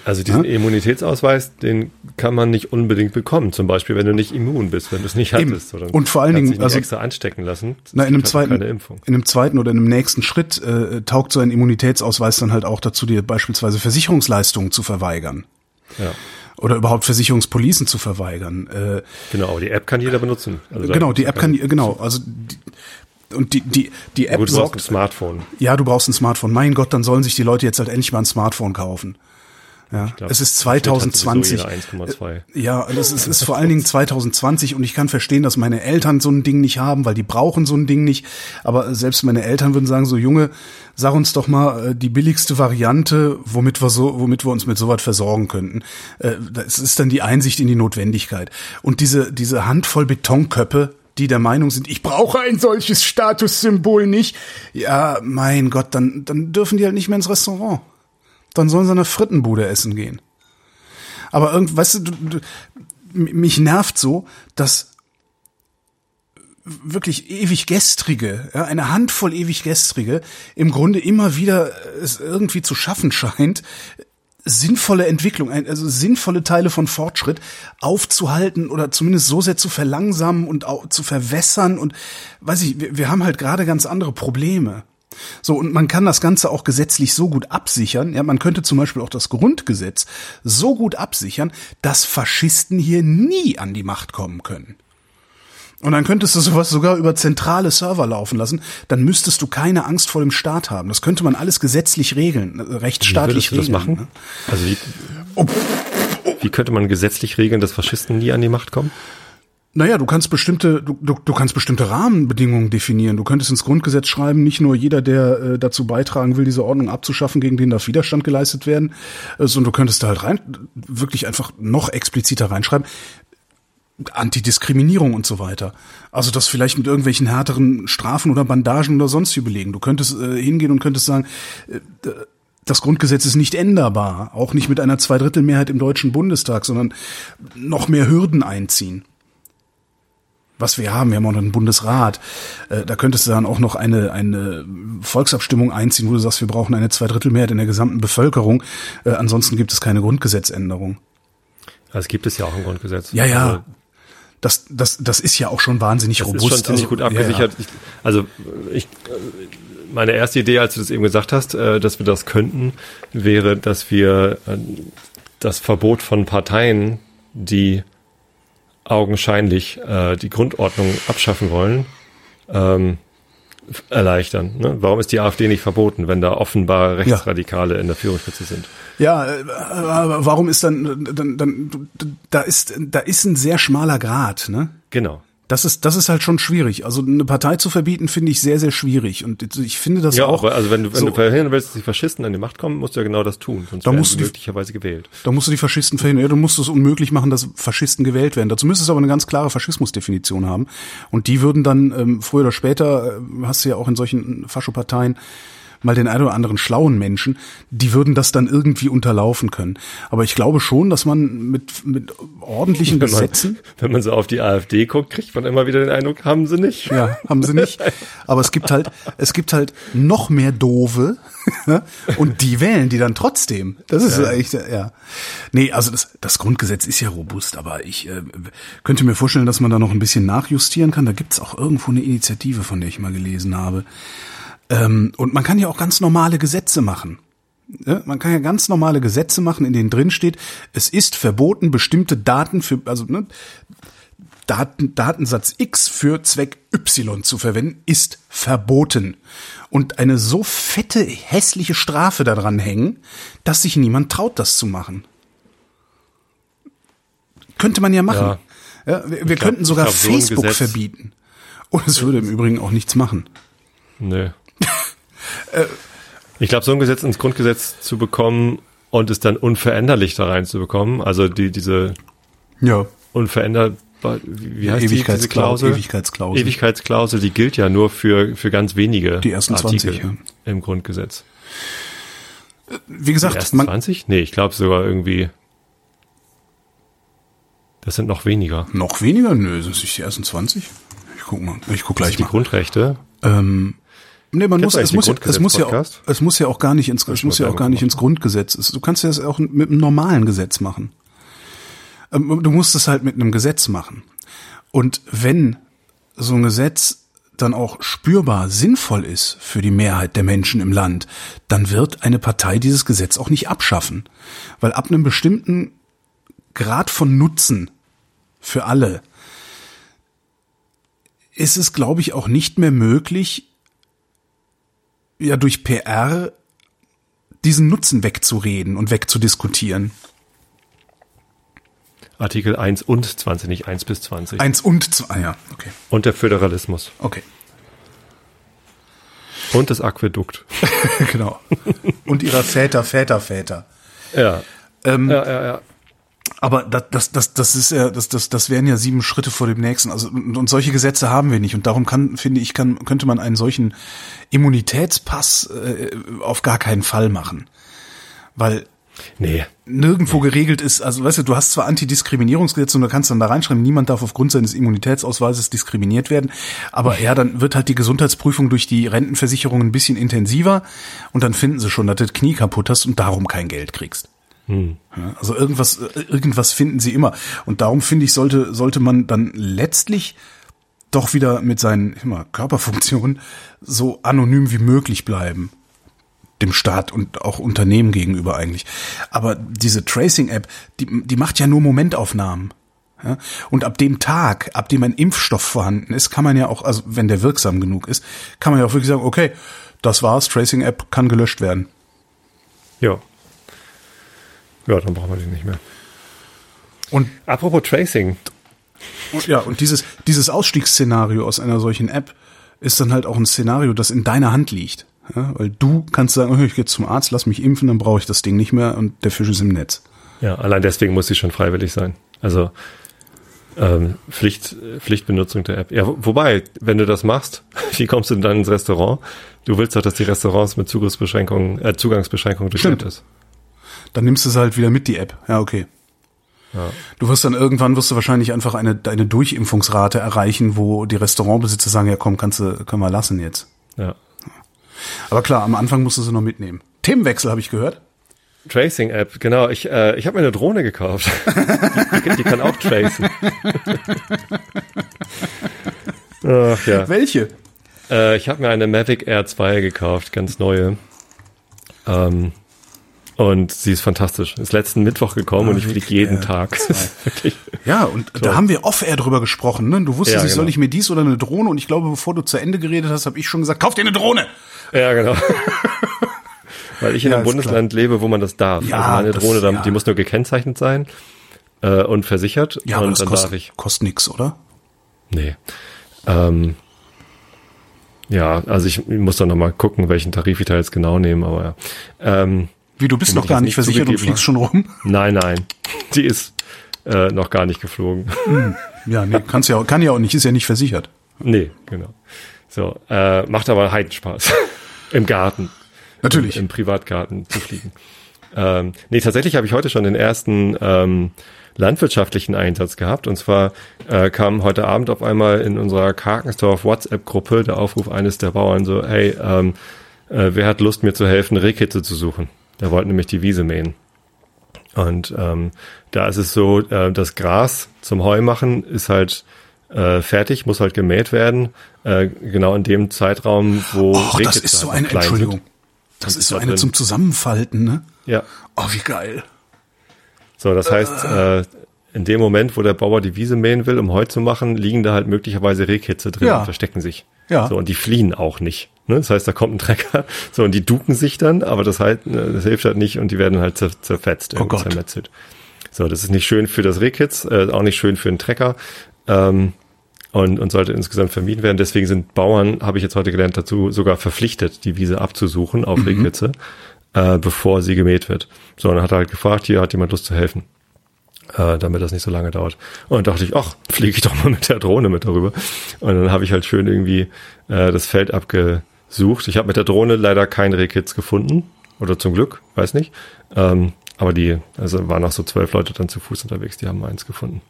Also diesen ja? Immunitätsausweis, den kann man nicht unbedingt bekommen. Zum Beispiel, wenn du nicht immun bist, wenn du es nicht hattest. Oder und vor allen Dingen, also extra anstecken lassen. Na, in einem zweiten, in einem zweiten oder in einem nächsten Schritt äh, taugt so ein Immunitätsausweis dann halt auch dazu, dir beispielsweise Versicherungsleistungen zu verweigern. Ja. Oder überhaupt Versicherungspolicen zu verweigern. Äh, genau, aber die App kann jeder benutzen. Also genau, die App kann, genau, also die, und die, die, die App Gut, du brauchst ein Smartphone. Ja, du brauchst ein Smartphone. Mein Gott, dann sollen sich die Leute jetzt halt endlich mal ein Smartphone kaufen. Ja, glaub, es ist 2020. Ja, das ist, ist vor allen Dingen 2020 und ich kann verstehen, dass meine Eltern so ein Ding nicht haben, weil die brauchen so ein Ding nicht. Aber selbst meine Eltern würden sagen, so Junge, sag uns doch mal äh, die billigste Variante, womit wir so, womit wir uns mit sowas versorgen könnten. Äh, das ist dann die Einsicht in die Notwendigkeit. Und diese, diese Handvoll Betonköppe, die der Meinung sind, ich brauche ein solches Statussymbol nicht. Ja, mein Gott, dann, dann dürfen die halt nicht mehr ins Restaurant dann sollen sie eine Frittenbude essen gehen. Aber irgend, weißt du, du, du mich nervt so, dass wirklich ewig gestrige, ja, eine Handvoll ewig gestrige, im Grunde immer wieder es irgendwie zu schaffen scheint, sinnvolle Entwicklung, also sinnvolle Teile von Fortschritt aufzuhalten oder zumindest so sehr zu verlangsamen und zu verwässern und weiß ich, wir, wir haben halt gerade ganz andere Probleme. So, und man kann das Ganze auch gesetzlich so gut absichern. Ja, man könnte zum Beispiel auch das Grundgesetz so gut absichern, dass Faschisten hier nie an die Macht kommen können. Und dann könntest du sowas sogar über zentrale Server laufen lassen. Dann müsstest du keine Angst vor dem Staat haben. Das könnte man alles gesetzlich regeln, äh, rechtsstaatlich wie regeln. Das machen? Ne? Also wie, oh. wie könnte man gesetzlich regeln, dass Faschisten nie an die Macht kommen? Naja, du kannst bestimmte, du, du, du kannst bestimmte Rahmenbedingungen definieren. Du könntest ins Grundgesetz schreiben, nicht nur jeder, der äh, dazu beitragen will, diese Ordnung abzuschaffen, gegen den darf Widerstand geleistet werden, äh, sondern du könntest da halt rein, wirklich einfach noch expliziter reinschreiben. Antidiskriminierung und so weiter. Also das vielleicht mit irgendwelchen härteren Strafen oder Bandagen oder sonst wie belegen. Du könntest äh, hingehen und könntest sagen, äh, das Grundgesetz ist nicht änderbar, auch nicht mit einer Zweidrittelmehrheit im Deutschen Bundestag, sondern noch mehr Hürden einziehen was wir haben. Wir haben auch noch einen Bundesrat. Äh, da könntest du dann auch noch eine, eine Volksabstimmung einziehen, wo du sagst, wir brauchen eine Zweidrittelmehrheit in der gesamten Bevölkerung. Äh, ansonsten gibt es keine Grundgesetzänderung. Das gibt es ja auch im Grundgesetz. Ja, ja. Also, das, das, das ist ja auch schon wahnsinnig das robust. Ist schon ziemlich also, gut abgesichert. Ja, ja. Ich, also ich, meine erste Idee, als du das eben gesagt hast, äh, dass wir das könnten, wäre, dass wir das Verbot von Parteien, die augenscheinlich äh, die Grundordnung abschaffen wollen, ähm, erleichtern. Ne? Warum ist die AfD nicht verboten, wenn da offenbar Rechtsradikale ja. in der Führungsspitze sind? Ja, äh, warum ist dann, dann, dann, da ist, da ist ein sehr schmaler Grad, ne? Genau. Das ist, das ist halt schon schwierig. Also eine Partei zu verbieten, finde ich sehr, sehr schwierig. Und ich finde das ja, auch. Ja, also wenn du, wenn so, du verhindern willst, dass die Faschisten an die Macht kommen, musst du ja genau das tun. Sonst da musst du die, möglicherweise gewählt. Da musst du die Faschisten verhindern. Ja, du musst es unmöglich machen, dass Faschisten gewählt werden. Dazu müsstest du aber eine ganz klare Faschismusdefinition haben. Und die würden dann ähm, früher oder später, äh, hast du ja auch in solchen Faschoparteien, mal den einen oder anderen schlauen Menschen, die würden das dann irgendwie unterlaufen können. Aber ich glaube schon, dass man mit, mit ordentlichen Wenn man, Gesetzen. wenn man so auf die AfD guckt, kriegt man immer wieder den Eindruck, haben sie nicht. Ja, haben sie nicht. Aber es gibt halt, es gibt halt noch mehr Dove und die wählen die dann trotzdem. Das ist ja. eigentlich, ja. Nee, also das, das Grundgesetz ist ja robust, aber ich äh, könnte mir vorstellen, dass man da noch ein bisschen nachjustieren kann. Da gibt's auch irgendwo eine Initiative, von der ich mal gelesen habe. Ähm, und man kann ja auch ganz normale Gesetze machen. Ja, man kann ja ganz normale Gesetze machen, in denen drin steht, es ist verboten, bestimmte Daten für, also ne, Daten, Datensatz X für Zweck Y zu verwenden, ist verboten. Und eine so fette, hässliche Strafe daran hängen, dass sich niemand traut, das zu machen. Könnte man ja machen. Ja. ja wir, wir glaub, könnten sogar glaub, Facebook so verbieten. Und es würde im Übrigen auch nichts machen. Nö. Äh, ich glaube, so ein Gesetz ins Grundgesetz zu bekommen und es dann unveränderlich da reinzubekommen, also die, diese ja. unverändert wie heißt Ewigkeitsklausel, die, Ewigkeitsklausel. Ewigkeitsklausel, die gilt ja nur für, für ganz wenige die ersten Artikel 20, ja. im Grundgesetz. Wie gesagt, die ersten man, 20? Nee, ich glaube sogar irgendwie. Das sind noch weniger. Noch weniger? Nö, sind es die ersten 20? Ich guck mal. Ich guck gleich mal. Die Grundrechte? Ähm, nee, man muss, es muss, ja, es muss ja auch, es muss ja auch gar nicht ins, es muss ja auch gar nicht ins Grundgesetz. Du kannst ja das auch mit einem normalen Gesetz machen. Ähm, du musst es halt mit einem Gesetz machen. Und wenn so ein Gesetz dann auch spürbar sinnvoll ist für die Mehrheit der Menschen im Land, dann wird eine Partei dieses Gesetz auch nicht abschaffen. Weil ab einem bestimmten Grad von Nutzen für alle ist es, glaube ich, auch nicht mehr möglich, ja durch PR diesen Nutzen wegzureden und wegzudiskutieren. Artikel 1 und 20, nicht 1 bis 20. 1 und 2, ah ja, okay. Und der Föderalismus. Okay. Und das Aquädukt. genau. Und ihrer Väter, Väter, Väter. Ja. Ähm, ja, ja, ja. Aber das, das, das, das ist ja, das, das, das wären ja sieben Schritte vor dem nächsten. Also und, und solche Gesetze haben wir nicht. Und darum kann, finde ich, kann, könnte man einen solchen Immunitätspass äh, auf gar keinen Fall machen. Weil Nee. Nirgendwo nee. geregelt ist, also weißt du, du hast zwar Antidiskriminierungsgesetze und du kannst dann da reinschreiben, niemand darf aufgrund seines Immunitätsausweises diskriminiert werden, aber ja, dann wird halt die Gesundheitsprüfung durch die Rentenversicherung ein bisschen intensiver und dann finden sie schon, dass du das Knie kaputt hast und darum kein Geld kriegst. Hm. Also irgendwas, irgendwas finden sie immer. Und darum finde ich, sollte, sollte man dann letztlich doch wieder mit seinen immer, Körperfunktionen so anonym wie möglich bleiben dem Staat und auch Unternehmen gegenüber eigentlich. Aber diese Tracing-App, die, die macht ja nur Momentaufnahmen. Ja? Und ab dem Tag, ab dem ein Impfstoff vorhanden ist, kann man ja auch, also wenn der wirksam genug ist, kann man ja auch wirklich sagen, okay, das war's, Tracing-App kann gelöscht werden. Ja. Ja, dann brauchen wir die nicht mehr. Und apropos Tracing. Und, ja, und dieses, dieses Ausstiegsszenario aus einer solchen App ist dann halt auch ein Szenario, das in deiner Hand liegt. Ja, weil du kannst sagen, oh, ich gehe zum Arzt, lass mich impfen, dann brauche ich das Ding nicht mehr und der Fisch ist im Netz. Ja, allein deswegen muss sie schon freiwillig sein. Also ähm, Pflicht, Pflichtbenutzung der App. Ja, wobei, wenn du das machst, wie kommst du denn dann ins Restaurant? Du willst doch, dass die Restaurants mit Zugriffsbeschränkungen, äh, Zugangsbeschränkungen durchführt ist. Dann nimmst du es halt wieder mit, die App. Ja, okay. Ja. Du wirst dann irgendwann wirst du wahrscheinlich einfach eine deine Durchimpfungsrate erreichen, wo die Restaurantbesitzer sagen, ja komm, kannst du, können wir lassen jetzt. Ja. Aber klar, am Anfang musst du sie noch mitnehmen. Themenwechsel habe ich gehört. Tracing App, genau. Ich, äh, ich habe mir eine Drohne gekauft. die, die, kann auch tracen. Ach, ja. Welche? Äh, ich habe mir eine Mavic Air 2 gekauft, ganz neue. Ähm, und sie ist fantastisch. Ist letzten Mittwoch gekommen Mavic und ich fliege jeden Air Tag. ja, und so. da haben wir off-air drüber gesprochen. Ne? Du wusstest, ja, genau. soll ich mir dies oder eine Drohne? Und ich glaube, bevor du zu Ende geredet hast, habe ich schon gesagt, kauf dir eine Drohne. Ja, genau. Weil ich in ja, einem Bundesland klar. lebe, wo man das darf. Ja, also meine das, Drohne, ja. die muss nur gekennzeichnet sein äh, und versichert. Ja, und aber das dann kostet, darf ich. kostet nix, oder? Nee. Ähm, ja, also ich muss dann nochmal gucken, welchen Tarif ich da jetzt genau nehme, aber ja. Ähm, Wie, du bist noch gar nicht versichert und fliegst schon rum? Nein, nein. Die ist äh, noch gar nicht geflogen. Hm. Ja, nee, kannst ja, kann ja auch nicht, ist ja nicht versichert. Nee, genau. So, äh, macht aber Heidenspaß. Im Garten. Natürlich. Im, im Privatgarten zu fliegen. ähm, nee, tatsächlich habe ich heute schon den ersten ähm, landwirtschaftlichen Einsatz gehabt. Und zwar äh, kam heute Abend auf einmal in unserer Karkensdorf WhatsApp-Gruppe der Aufruf eines der Bauern so, hey, ähm, äh, wer hat Lust, mir zu helfen, Rehkitze zu suchen? Der wollte nämlich die Wiese mähen. Und ähm, da ist es so, äh, das Gras zum Heu machen ist halt äh, fertig, muss halt gemäht werden. Äh, genau in dem Zeitraum, wo Oh, das ist so eine, Entschuldigung. Sind. Das ist so eine zum Zusammenfalten, ne? Ja. Oh, wie geil. So, das heißt, äh, in dem Moment, wo der Bauer die Wiese mähen will, um Heu zu machen, liegen da halt möglicherweise Rehkitze drin Ja. und verstecken sich. Ja. So, und die fliehen auch nicht. Ne? Das heißt, da kommt ein Trecker, so, und die duken sich dann, aber das halt, äh, das hilft halt nicht und die werden halt zer zerfetzt, Oh Gott. zermetzelt. So, das ist nicht schön für das Rehkitz, äh, auch nicht schön für einen Trecker. Ähm, und, und sollte insgesamt vermieden werden. Deswegen sind Bauern, habe ich jetzt heute gelernt, dazu sogar verpflichtet, die Wiese abzusuchen auf Rehkitze, äh, bevor sie gemäht wird. So, und dann hat er halt gefragt, hier hat jemand Lust zu helfen, äh, damit das nicht so lange dauert. Und dann dachte ich, ach, fliege ich doch mal mit der Drohne mit darüber. Und dann habe ich halt schön irgendwie äh, das Feld abgesucht. Ich habe mit der Drohne leider kein Rehkitz gefunden. Oder zum Glück, weiß nicht. Ähm, aber die, also waren noch so zwölf Leute dann zu Fuß unterwegs, die haben eins gefunden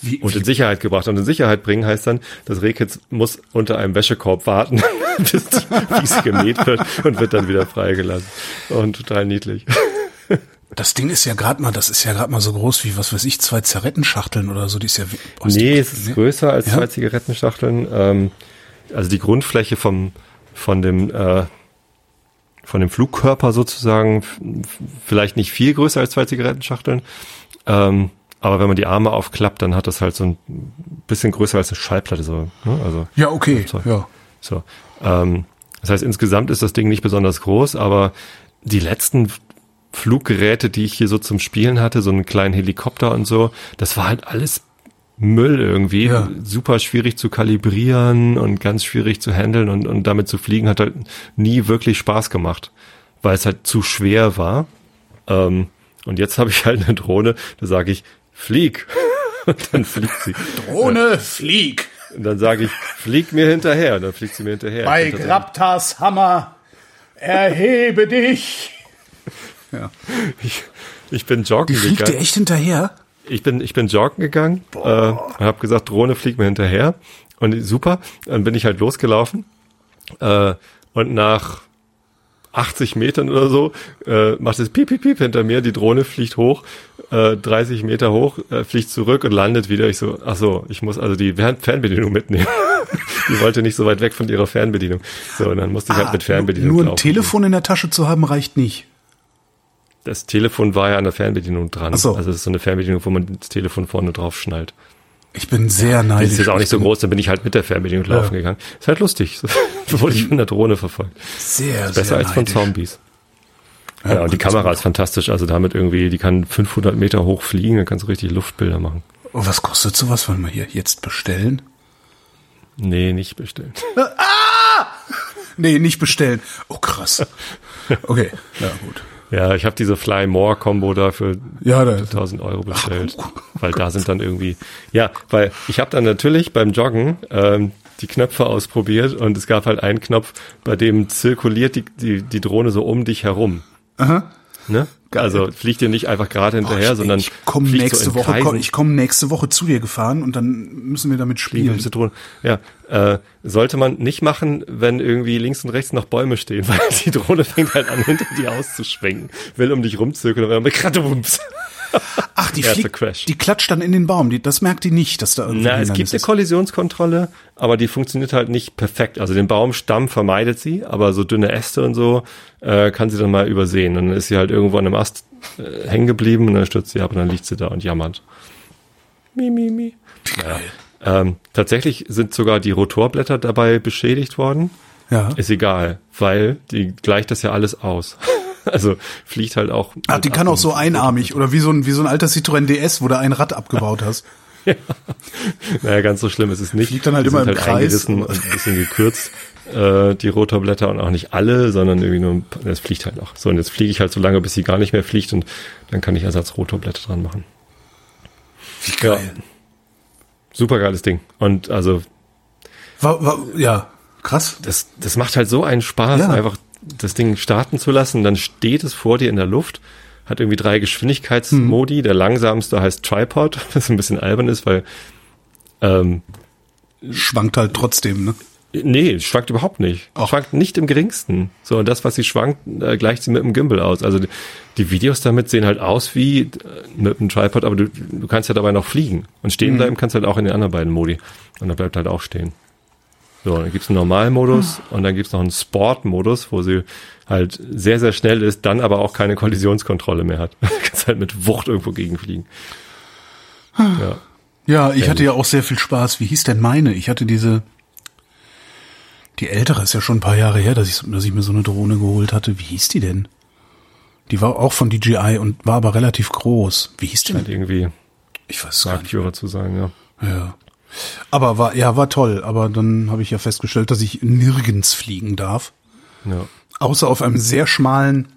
Wie, und in Sicherheit gebracht. Und in Sicherheit bringen heißt dann, das Rehkitz muss unter einem Wäschekorb warten, bis die Wiese gemäht wird und wird dann wieder freigelassen. Und total niedlich. Das Ding ist ja gerade mal, das ist ja gerade mal so groß wie, was weiß ich, zwei Zigarettenschachteln oder so. Die ist ja. boah, ist Nee, es ist größer als Ja? zwei Zigarettenschachteln. Ähm, also die Grundfläche vom, von dem, äh, von dem Flugkörper sozusagen vielleicht nicht viel größer als zwei Zigarettenschachteln. Ähm, aber wenn man die Arme aufklappt, dann hat das halt so ein bisschen größer als eine Schallplatte. So, ne? Also Ja, okay. So. Ja. So. Ähm, das heißt, insgesamt ist das Ding nicht besonders groß, aber die letzten Fluggeräte, die ich hier so zum Spielen hatte, so einen kleinen Helikopter und so, das war halt alles Müll irgendwie. Ja. Super schwierig zu kalibrieren und ganz schwierig zu handeln und, und damit zu fliegen hat halt nie wirklich Spaß gemacht, weil es halt zu schwer war. Ähm, und jetzt habe ich halt eine Drohne, da sage ich, flieg. Und dann fliegt sie. Ohne Flieg. Und dann sage ich, flieg mir hinterher. Und dann fliegt sie mir hinterher. Bei Graptas Hammer erhebe dich. Ja. Ich, ich bin joggen Die fliegt dir gegangen. echt hinterher? Ich bin, ich bin joggen gegangen äh, und habe gesagt, Drohne fliegt mir hinterher. Und super, dann bin ich halt losgelaufen. Äh, und nach 80 Metern oder so äh, macht es piep, piep, piep hinter mir. Die Drohne fliegt hoch, äh, 30 Meter hoch, äh, fliegt zurück und landet wieder. Ich so, ach so, ich muss also die Fern- Fernbedienung mitnehmen. die wollte nicht so weit weg von ihrer Fernbedienung. So, und dann musste ich halt mit Fernbedienung Ah, Nur ein laufen. Telefon in der Tasche zu haben reicht nicht. Das Telefon war ja an der Fernbedienung dran. Ach so. Also das ist so eine Fernbedienung, wo man das Telefon vorne drauf schnallt. Ich bin sehr Die neidisch. ist jetzt auch nicht so groß, dann bin ich halt mit der Fernbedienung laufen gegangen. Ist halt lustig. So, wurde ich von der Drohne verfolgt. Sehr, Besser sehr als von. Zombies. Ja, und die Kamera ist fantastisch. Also damit irgendwie, die kann 500 Meter hoch fliegen, dann kannst du richtig Luftbilder machen. Oh, was kostet sowas? Wollen wir hier jetzt bestellen? Nee, nicht bestellen. Nee, nicht bestellen. Oh, krass. Okay, ja gut. Ja, ich habe diese Fly More Combo da für Ja, da 1000 Euro bestellt, weil da sind dann irgendwie, ja, weil ich habe dann natürlich beim Joggen ähm, die Knöpfe ausprobiert und es gab halt einen Knopf, bei dem zirkuliert die, die, die Drohne so um dich herum. Aha. Ne? Also fliegt dir nicht einfach gerade hinterher, ich, sondern ich komme nächste so Woche, komm, ich komme nächste Woche zu dir gefahren und dann müssen wir damit spielen. Ja, äh, sollte man nicht machen, wenn irgendwie links und rechts noch Bäume stehen, weil die Drohne fängt halt an, hinter dir auszuschwenken, will um dich rumzirkeln und dann Kratewumps. Ach, die fliegt, die klatscht dann in den Baum. Die, das merkt die nicht, dass da irgendwie Na, es gibt Hindernis eine ist. Kollisionskontrolle, aber die funktioniert halt nicht perfekt. Also den Baumstamm vermeidet sie, aber so dünne Äste und so äh, kann sie dann mal übersehen. Und dann ist sie halt irgendwo an einem Ast äh, hängen geblieben und dann stürzt sie ab und dann liegt sie da und jammert. Mi, mi, mi. Geil. Ähm, tatsächlich sind sogar die Rotorblätter dabei beschädigt worden. Ja. Ist egal, weil die gleicht das ja alles aus. Also fliegt halt auch. Ach, die kann auch so einarmig oder wie so ein, wie so ein alter Citroën DS, wo du ein Rad abgebaut hast. Naja, ganz so schlimm ist es nicht. Fliegt dann halt Die immer sind im Kreis. eingerissen und ein bisschen gekürzt, äh, die Rotorblätter und auch nicht alle, sondern irgendwie nur, ein paar- es fliegt halt noch. So, und jetzt fliege ich halt so lange, bis sie gar nicht mehr fliegt und dann kann ich Ersatz-Rotorblätter dran machen. Wie geil. Super geiles Ding. Und also, War, war, ja, krass. das, das macht halt so einen Spaß, Ja. einfach das Ding starten zu lassen, dann steht es vor dir in der Luft, hat irgendwie drei Geschwindigkeitsmodi. Hm. Der langsamste heißt Tripod, was ein bisschen albern ist, weil ähm, Schwankt halt trotzdem, ne? Nee, schwankt überhaupt nicht. Ach. Schwankt nicht im geringsten. So, und das, was sie schwankt, äh, gleicht sie mit dem Gimbal aus. Also die, die Videos damit sehen halt aus wie äh, mit einem Tripod, aber du, du kannst ja dabei noch fliegen. Und Mhm. stehen bleiben kannst halt auch in den anderen beiden Modi. Und dann bleibt halt auch stehen. So, dann gibt's einen Normalmodus Ah. und dann gibt's noch einen Sportmodus, wo sie halt sehr, sehr schnell ist, dann aber auch keine Kollisionskontrolle mehr hat. Du kannst halt mit Wucht irgendwo gegenfliegen. Ja. Ja, ich hatte ja auch sehr viel Spaß. Wie hieß denn meine? Ich hatte diese, die ältere ist ja schon ein paar Jahre her, dass ich, dass ich mir so eine Drohne geholt hatte. Wie hieß die denn? Die war auch von DJI und war aber relativ groß. Wie hieß die denn? irgendwie Ich weiß gar nicht. Marktführer zu sein, ja. Ja. Aber war, ja, war toll. Aber dann habe ich ja festgestellt, dass ich nirgends fliegen darf. Ja. Außer auf einem sehr schmalen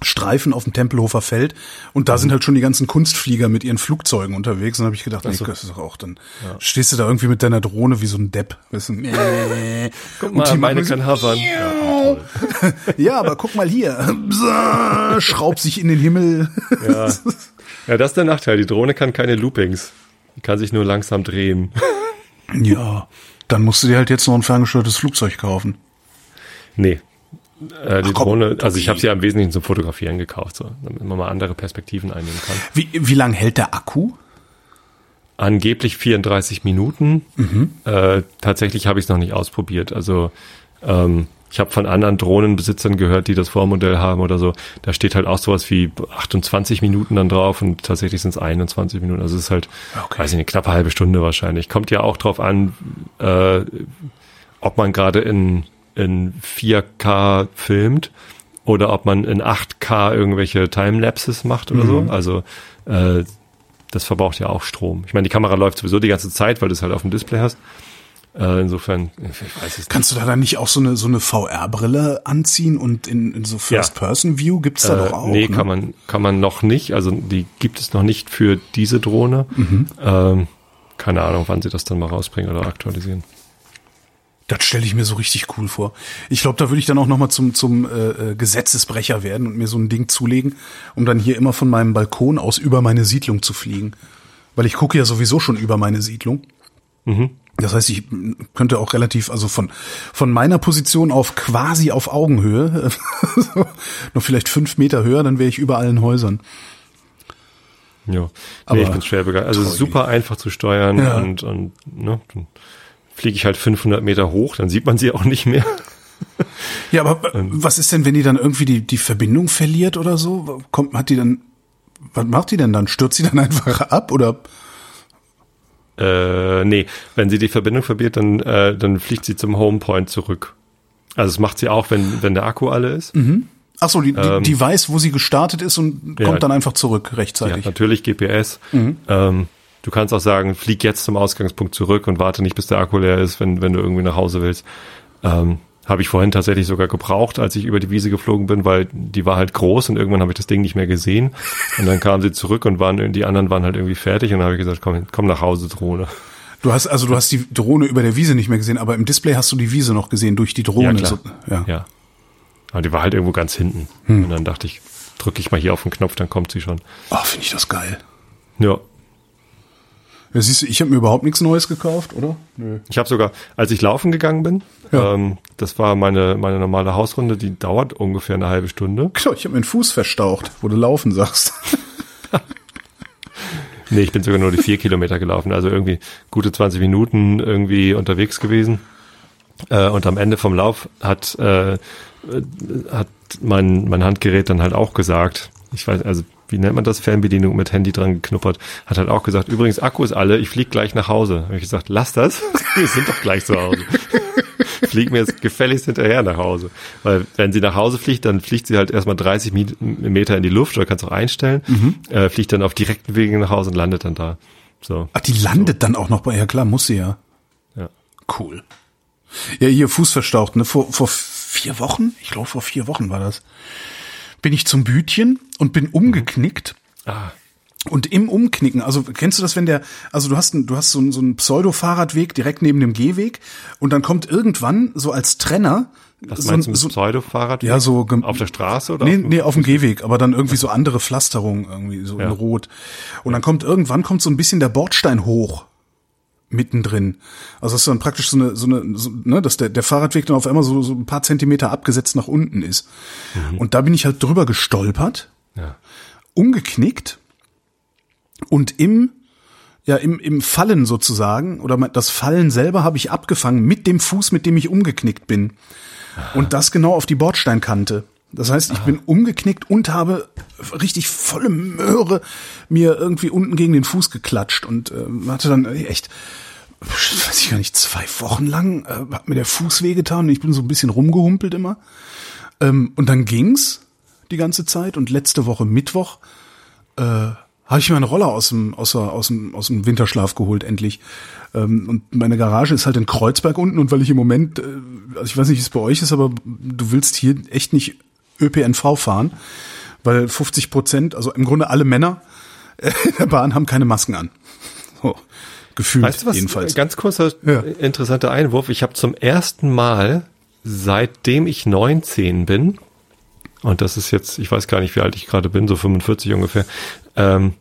Streifen auf dem Tempelhofer Feld. Und da Mhm. sind halt schon die ganzen Kunstflieger mit ihren Flugzeugen unterwegs. Und dann habe ich gedacht, nee, das ist doch auch dann. Stehst du da irgendwie mit deiner Drohne wie so ein Depp. Weißt du, äh, Guck und mal, die meine so, kann hovern. Ja, toll. Ja, aber guck mal hier. Schraubt sich in den Himmel. Ja. ja, das ist der Nachteil. Die Drohne kann keine Loopings. Die kann sich nur langsam drehen. Ja. Dann musst du dir halt jetzt noch ein ferngesteuertes Flugzeug kaufen. Nee. Äh, die Ach komm, Drohne, also ich habe sie ja im Wesentlichen zum Fotografieren gekauft, so, damit man mal andere Perspektiven einnehmen kann. Wie, wie lang hält der Akku? Angeblich 34 Minuten. Mhm. Äh, tatsächlich habe ich es noch nicht ausprobiert. Also ähm, ich habe von anderen Drohnenbesitzern gehört, die das Vormodell haben oder so. Da steht halt auch sowas wie 28 Minuten dann drauf und tatsächlich sind es 21 Minuten. Also es ist halt, Okay. weiß ich nicht, knappe halbe Stunde wahrscheinlich. Kommt ja auch drauf an, äh, ob man gerade in, in 4K filmt oder ob man in 8K irgendwelche Timelapses macht oder so. Also äh, das verbraucht ja auch Strom. Ich meine, die Kamera läuft sowieso die ganze Zeit, weil du es halt auf dem Display hast. Äh, insofern, ich weiß es nicht. Kannst du da dann nicht auch so eine, so eine VR-Brille anziehen und in, in so First-Person-View gibt's da doch auch? nee, ne? kann man, kann man noch nicht. Also die gibt es noch nicht für diese Drohne. Mhm. Ähm, keine Ahnung, wann sie das dann mal rausbringen oder aktualisieren. Das stelle ich mir so richtig cool vor. Ich glaube, da würde ich dann auch noch mal zum, zum äh, äh, Gesetzesbrecher werden und mir so ein Ding zulegen, um dann hier immer von meinem Balkon aus über meine Siedlung zu fliegen. Weil ich gucke ja sowieso schon über meine Siedlung. Das heißt, ich könnte auch relativ, also von, von meiner Position auf quasi auf Augenhöhe, noch vielleicht fünf Meter höher, dann wäre ich über allen Häusern. Ja, nee, Aber ich bin schwer begeistert. Also super einfach zu steuern Ja. und, und ne, dann fliege ich halt 500 Meter hoch, dann sieht man sie auch nicht mehr. Ja, aber Ähm. was ist denn, wenn die dann irgendwie die, die Verbindung verliert oder so? Kommt, hat die dann, was macht die denn dann? Stürzt sie dann einfach ab oder? Äh, nee, wenn sie die Verbindung verliert, dann, äh, dann fliegt sie zum Homepoint zurück. Also das macht sie auch, wenn, wenn der Akku alle ist. Ach so, die, Ähm. die weiß, wo sie gestartet ist und Ja. kommt dann einfach zurück Ja, rechtzeitig. natürlich GPS. Mhm. Ähm, du kannst auch sagen, flieg jetzt zum Ausgangspunkt zurück und warte nicht, bis der Akku leer ist, wenn, wenn du irgendwie nach Hause willst. Ähm, habe ich vorhin tatsächlich sogar gebraucht, als ich über die Wiese geflogen bin, weil die war halt groß und irgendwann habe ich das Ding nicht mehr gesehen. Und dann kamen sie zurück und waren, die anderen waren halt irgendwie fertig und dann habe ich gesagt, komm, komm nach Hause, Drohne. Du hast also du hast die Drohne über der Wiese nicht mehr gesehen, aber im Display hast du die Wiese noch gesehen durch die Drohne. Ja, klar. So, ja. Ja. Aber die war halt irgendwo ganz hinten. Hm. Und dann dachte ich, drücke ich mal hier auf den Knopf, dann kommt sie schon. Oh, finde ich das geil. Ja. Ja, siehst du, ich habe mir überhaupt nichts Neues gekauft, oder? Nö. Ich habe sogar, als ich laufen gegangen bin, Ja. ähm, das war meine, meine normale Hausrunde, die dauert ungefähr eine halbe Stunde. Genau, ich habe mir den Fuß verstaucht, wo du laufen sagst. Nee, ich bin sogar nur die vier Kilometer gelaufen, also irgendwie gute 20 Minuten irgendwie unterwegs gewesen. Äh, und am Ende vom Lauf hat, äh, äh, hat mein, mein Handgerät dann halt auch gesagt, ich weiß, also wie nennt man das, Fernbedienung mit Handy dran geknuppert, hat halt auch gesagt, übrigens Akku ist alle, ich flieg gleich nach Hause. Habe ich gesagt, lass das, wir sind doch gleich zu Hause. Flieg mir jetzt gefälligst hinterher nach Hause. Weil wenn sie nach Hause fliegt, dann fliegt sie halt erstmal 30 Mi- Meter in die Luft oder kannst auch einstellen, äh, fliegt dann auf direkten Wegen nach Hause und landet dann da. So. Ach, die landet dann auch noch bei, ja klar, muss sie ja. Ja. Cool. Ja, hier Fuß verstaucht, ne? Vor, vor vier Wochen? Ich glaube, vor vier Wochen war das. Bin ich zum Bütchen und bin umgeknickt. Ah, Und im Umknicken, also kennst du das, wenn der, also du hast, ein, du hast so, ein- so einen Pseudo-Fahrradweg direkt neben dem Gehweg und dann kommt irgendwann so als Trenner Was so, meinst du mit so, Pseudo-Fahrrad? ja, so auf der Straße oder? Nee, auf dem- nee, auf dem Gehweg, aber dann irgendwie so andere Pflasterung irgendwie so Ja. in Rot. Und dann kommt irgendwann kommt so ein bisschen der Bordstein hoch mittendrin. Also das ist dann praktisch so eine, so eine, so, ne, dass der, der Fahrradweg dann auf einmal so, so ein paar Zentimeter abgesetzt nach unten ist. Und da bin ich halt drüber gestolpert, Ja. umgeknickt und im ja, im, im Fallen sozusagen, oder das Fallen selber habe ich abgefangen mit dem Fuß, mit dem ich umgeknickt bin. Und das genau auf die Bordsteinkante. Das heißt, ich bin umgeknickt und habe richtig volle Möhre mir irgendwie unten gegen den Fuß geklatscht und äh, hatte dann echt, weiß ich gar nicht, zwei Wochen lang äh, hat mir der Fuß wehgetan und ich bin so ein bisschen rumgehumpelt immer. Ähm, und dann ging's die ganze Zeit und letzte Woche Mittwoch äh, habe ich mir eine Roller aus dem, aus, der, aus, dem, aus dem Winterschlaf geholt, endlich. Ähm, und meine Garage ist halt in Kreuzberg unten und weil ich im Moment, äh, also ich weiß nicht, wie es bei euch ist, aber du willst hier echt nicht ÖPNV fahren, weil 50 Prozent, also im Grunde alle Männer äh, in der Bahn haben keine Masken an. So, gefühlt Weißt du was? jedenfalls. Ganz kurzer Ja. interessanter Einwurf. Ich habe zum ersten Mal, seitdem ich 19 bin, und das ist jetzt, ich weiß gar nicht, wie alt ich gerade bin, so 45 ungefähr, ähm,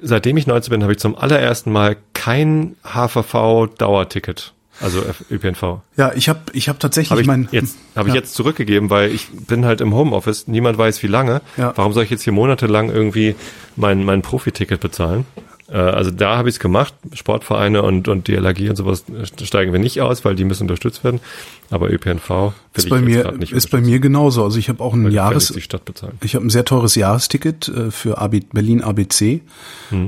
seitdem ich 19 bin, habe ich zum allerersten Mal kein HVV-Dauerticket, also ÖPNV. Ja, ich habe ich hab tatsächlich Habe ich, mein jetzt, hab ich Ja. jetzt zurückgegeben, weil ich bin halt im Homeoffice, niemand weiß wie lange. Ja. Warum soll ich jetzt hier monatelang irgendwie mein, mein Profi-Ticket bezahlen? Äh, Also da habe ich es gemacht. Sportvereine und, und die LAG und sowas äh, steigen wir nicht aus, weil die müssen unterstützt werden. Aber ÖPNV ist ich bei mir ist bei mir genauso. Also ich habe auch ein Jahres. Ich habe ein sehr teures Jahresticket äh, für AB, Berlin ABC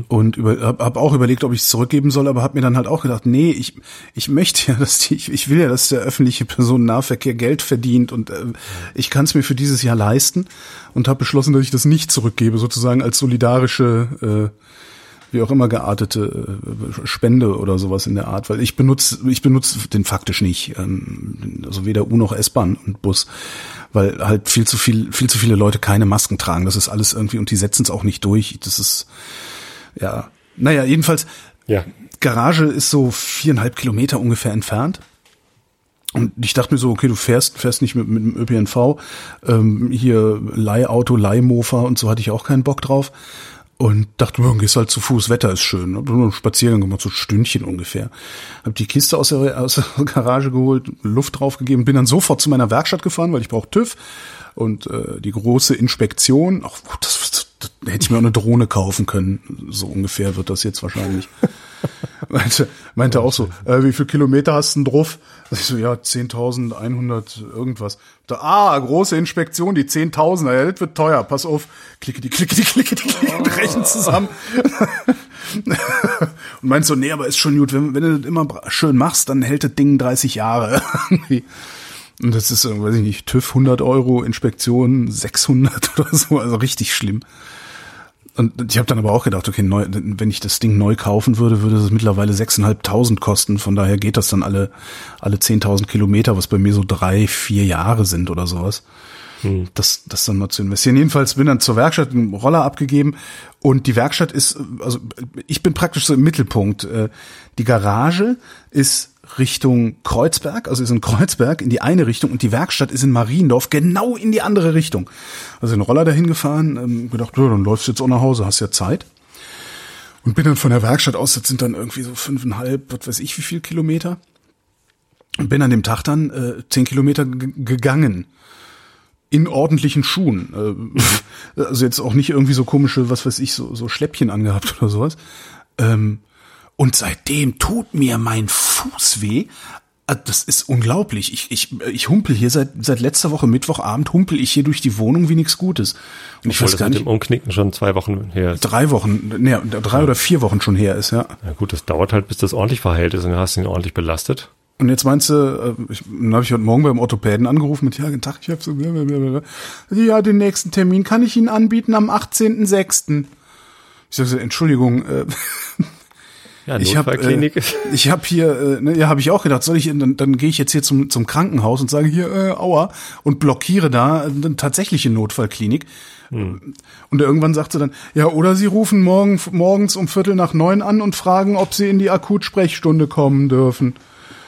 und über, habe hab auch überlegt, ob ich es zurückgeben soll, aber habe mir dann halt auch gedacht, nee, ich, ich möchte ja, dass die, ich, ich will ja, dass der öffentliche Personennahverkehr Geld verdient und äh, ich kann es mir für dieses Jahr leisten und habe beschlossen, dass ich das nicht zurückgebe, sozusagen als solidarische äh, wie auch immer geartete äh, Spende oder sowas in der Art, weil ich benutze ich benutze den faktisch nicht, ähm, also weder U noch S-Bahn und Bus, weil halt viel zu viel viel zu viele Leute keine Masken tragen. Das ist alles irgendwie und die setzen es auch nicht durch. Das ist ja, naja jedenfalls Ja. Garage ist so viereinhalb Kilometer ungefähr entfernt. Und ich dachte mir so, okay, du fährst, fährst nicht mit, mit dem ÖPNV, ähm, hier Leihauto, Leihmofa und so hatte ich auch keinen Bock drauf. Und dachte mir, gehst halt zu Fuß, Wetter ist schön. Hab nur einen Spaziergang gemacht, so ein Stündchen ungefähr. Hab die Kiste aus der, aus der Garage geholt, Luft draufgegeben, bin dann sofort zu meiner Werkstatt gefahren, weil ich brauche TÜV und äh, die große Inspektion. Das, das hätte ich mir auch eine Drohne kaufen können. So ungefähr wird das jetzt wahrscheinlich. meinte, meinte auch so, äh, wie viel Kilometer hast du denn drauf? Ich so, ja, 10.100 irgendwas. Da, ah, große Inspektion, die 10.000er, ja, das wird teuer, pass auf. Klicke die, klicke die, klicke die, klicke die, rechnen zusammen. Und meinst so, nee, aber ist schon gut, wenn, wenn du das immer schön machst, dann hält das Ding 30 Jahre. Und das ist, äh, weiß ich nicht, TÜV 100 Euro, Inspektion 600 oder so, also richtig schlimm. Und ich habe dann aber auch gedacht, okay, neu, wenn ich das Ding neu kaufen würde, würde es mittlerweile 6.500 kosten. Von daher geht das dann alle, alle 10.000 Kilometer, was bei mir so drei, vier Jahre sind oder sowas. Das, das dann mal zu investieren. Jedenfalls bin dann zur Werkstatt einen Roller abgegeben und die Werkstatt ist, also ich bin praktisch so im Mittelpunkt. Äh, Die Garage ist Richtung Kreuzberg, also ist in Kreuzberg in die eine Richtung und die Werkstatt ist in Mariendorf genau in die andere Richtung. Also den Roller dahin gefahren, ähm, gedacht, ja, dann läufst du jetzt auch nach Hause, hast ja Zeit. Und bin dann von der Werkstatt aus, das sind dann irgendwie so fünfeinhalb, was weiß ich, wie viel Kilometer. Und bin an dem Tag dann äh, zehn Kilometer gegangen. In ordentlichen Schuhen. Äh, also jetzt auch nicht irgendwie so komische, was weiß ich, so, so Schläppchen angehabt oder sowas. Ähm, und seitdem tut mir mein Fuß weh. Ah, Das ist unglaublich. Ich, ich, ich humpel hier seit, seit letzter Woche Mittwochabend humpel ich hier durch die Wohnung wie nichts Gutes. Und ich Obwohl weiß das gar mit nicht, dem Umknicken schon zwei Wochen her ist. drei Wochen, nee, drei oder vier Wochen schon her ist, ja. Ja gut, das dauert halt, bis das ordentlich verheilt ist und dann hast du ihn ordentlich belastet. Und jetzt meinst du, äh, ich, dann habe ich heute Morgen beim Orthopäden angerufen mit, ja, guten Tag, ich habe so, blablabla. ja, den nächsten Termin kann ich Ihnen anbieten am 18.06. Ich sage, so, Entschuldigung, äh, Ja, ich habe äh, ich habe hier, äh, ne, ja, habe ich auch gedacht, soll ich, dann, dann gehe ich jetzt hier zum, zum Krankenhaus und sage hier, äh, aua, und blockiere da eine tatsächliche Notfallklinik. Hm. Und irgendwann sagt sie dann, ja, oder Sie rufen morgen, morgens um Viertel nach neun an und fragen, ob Sie in die Akutsprechstunde kommen dürfen.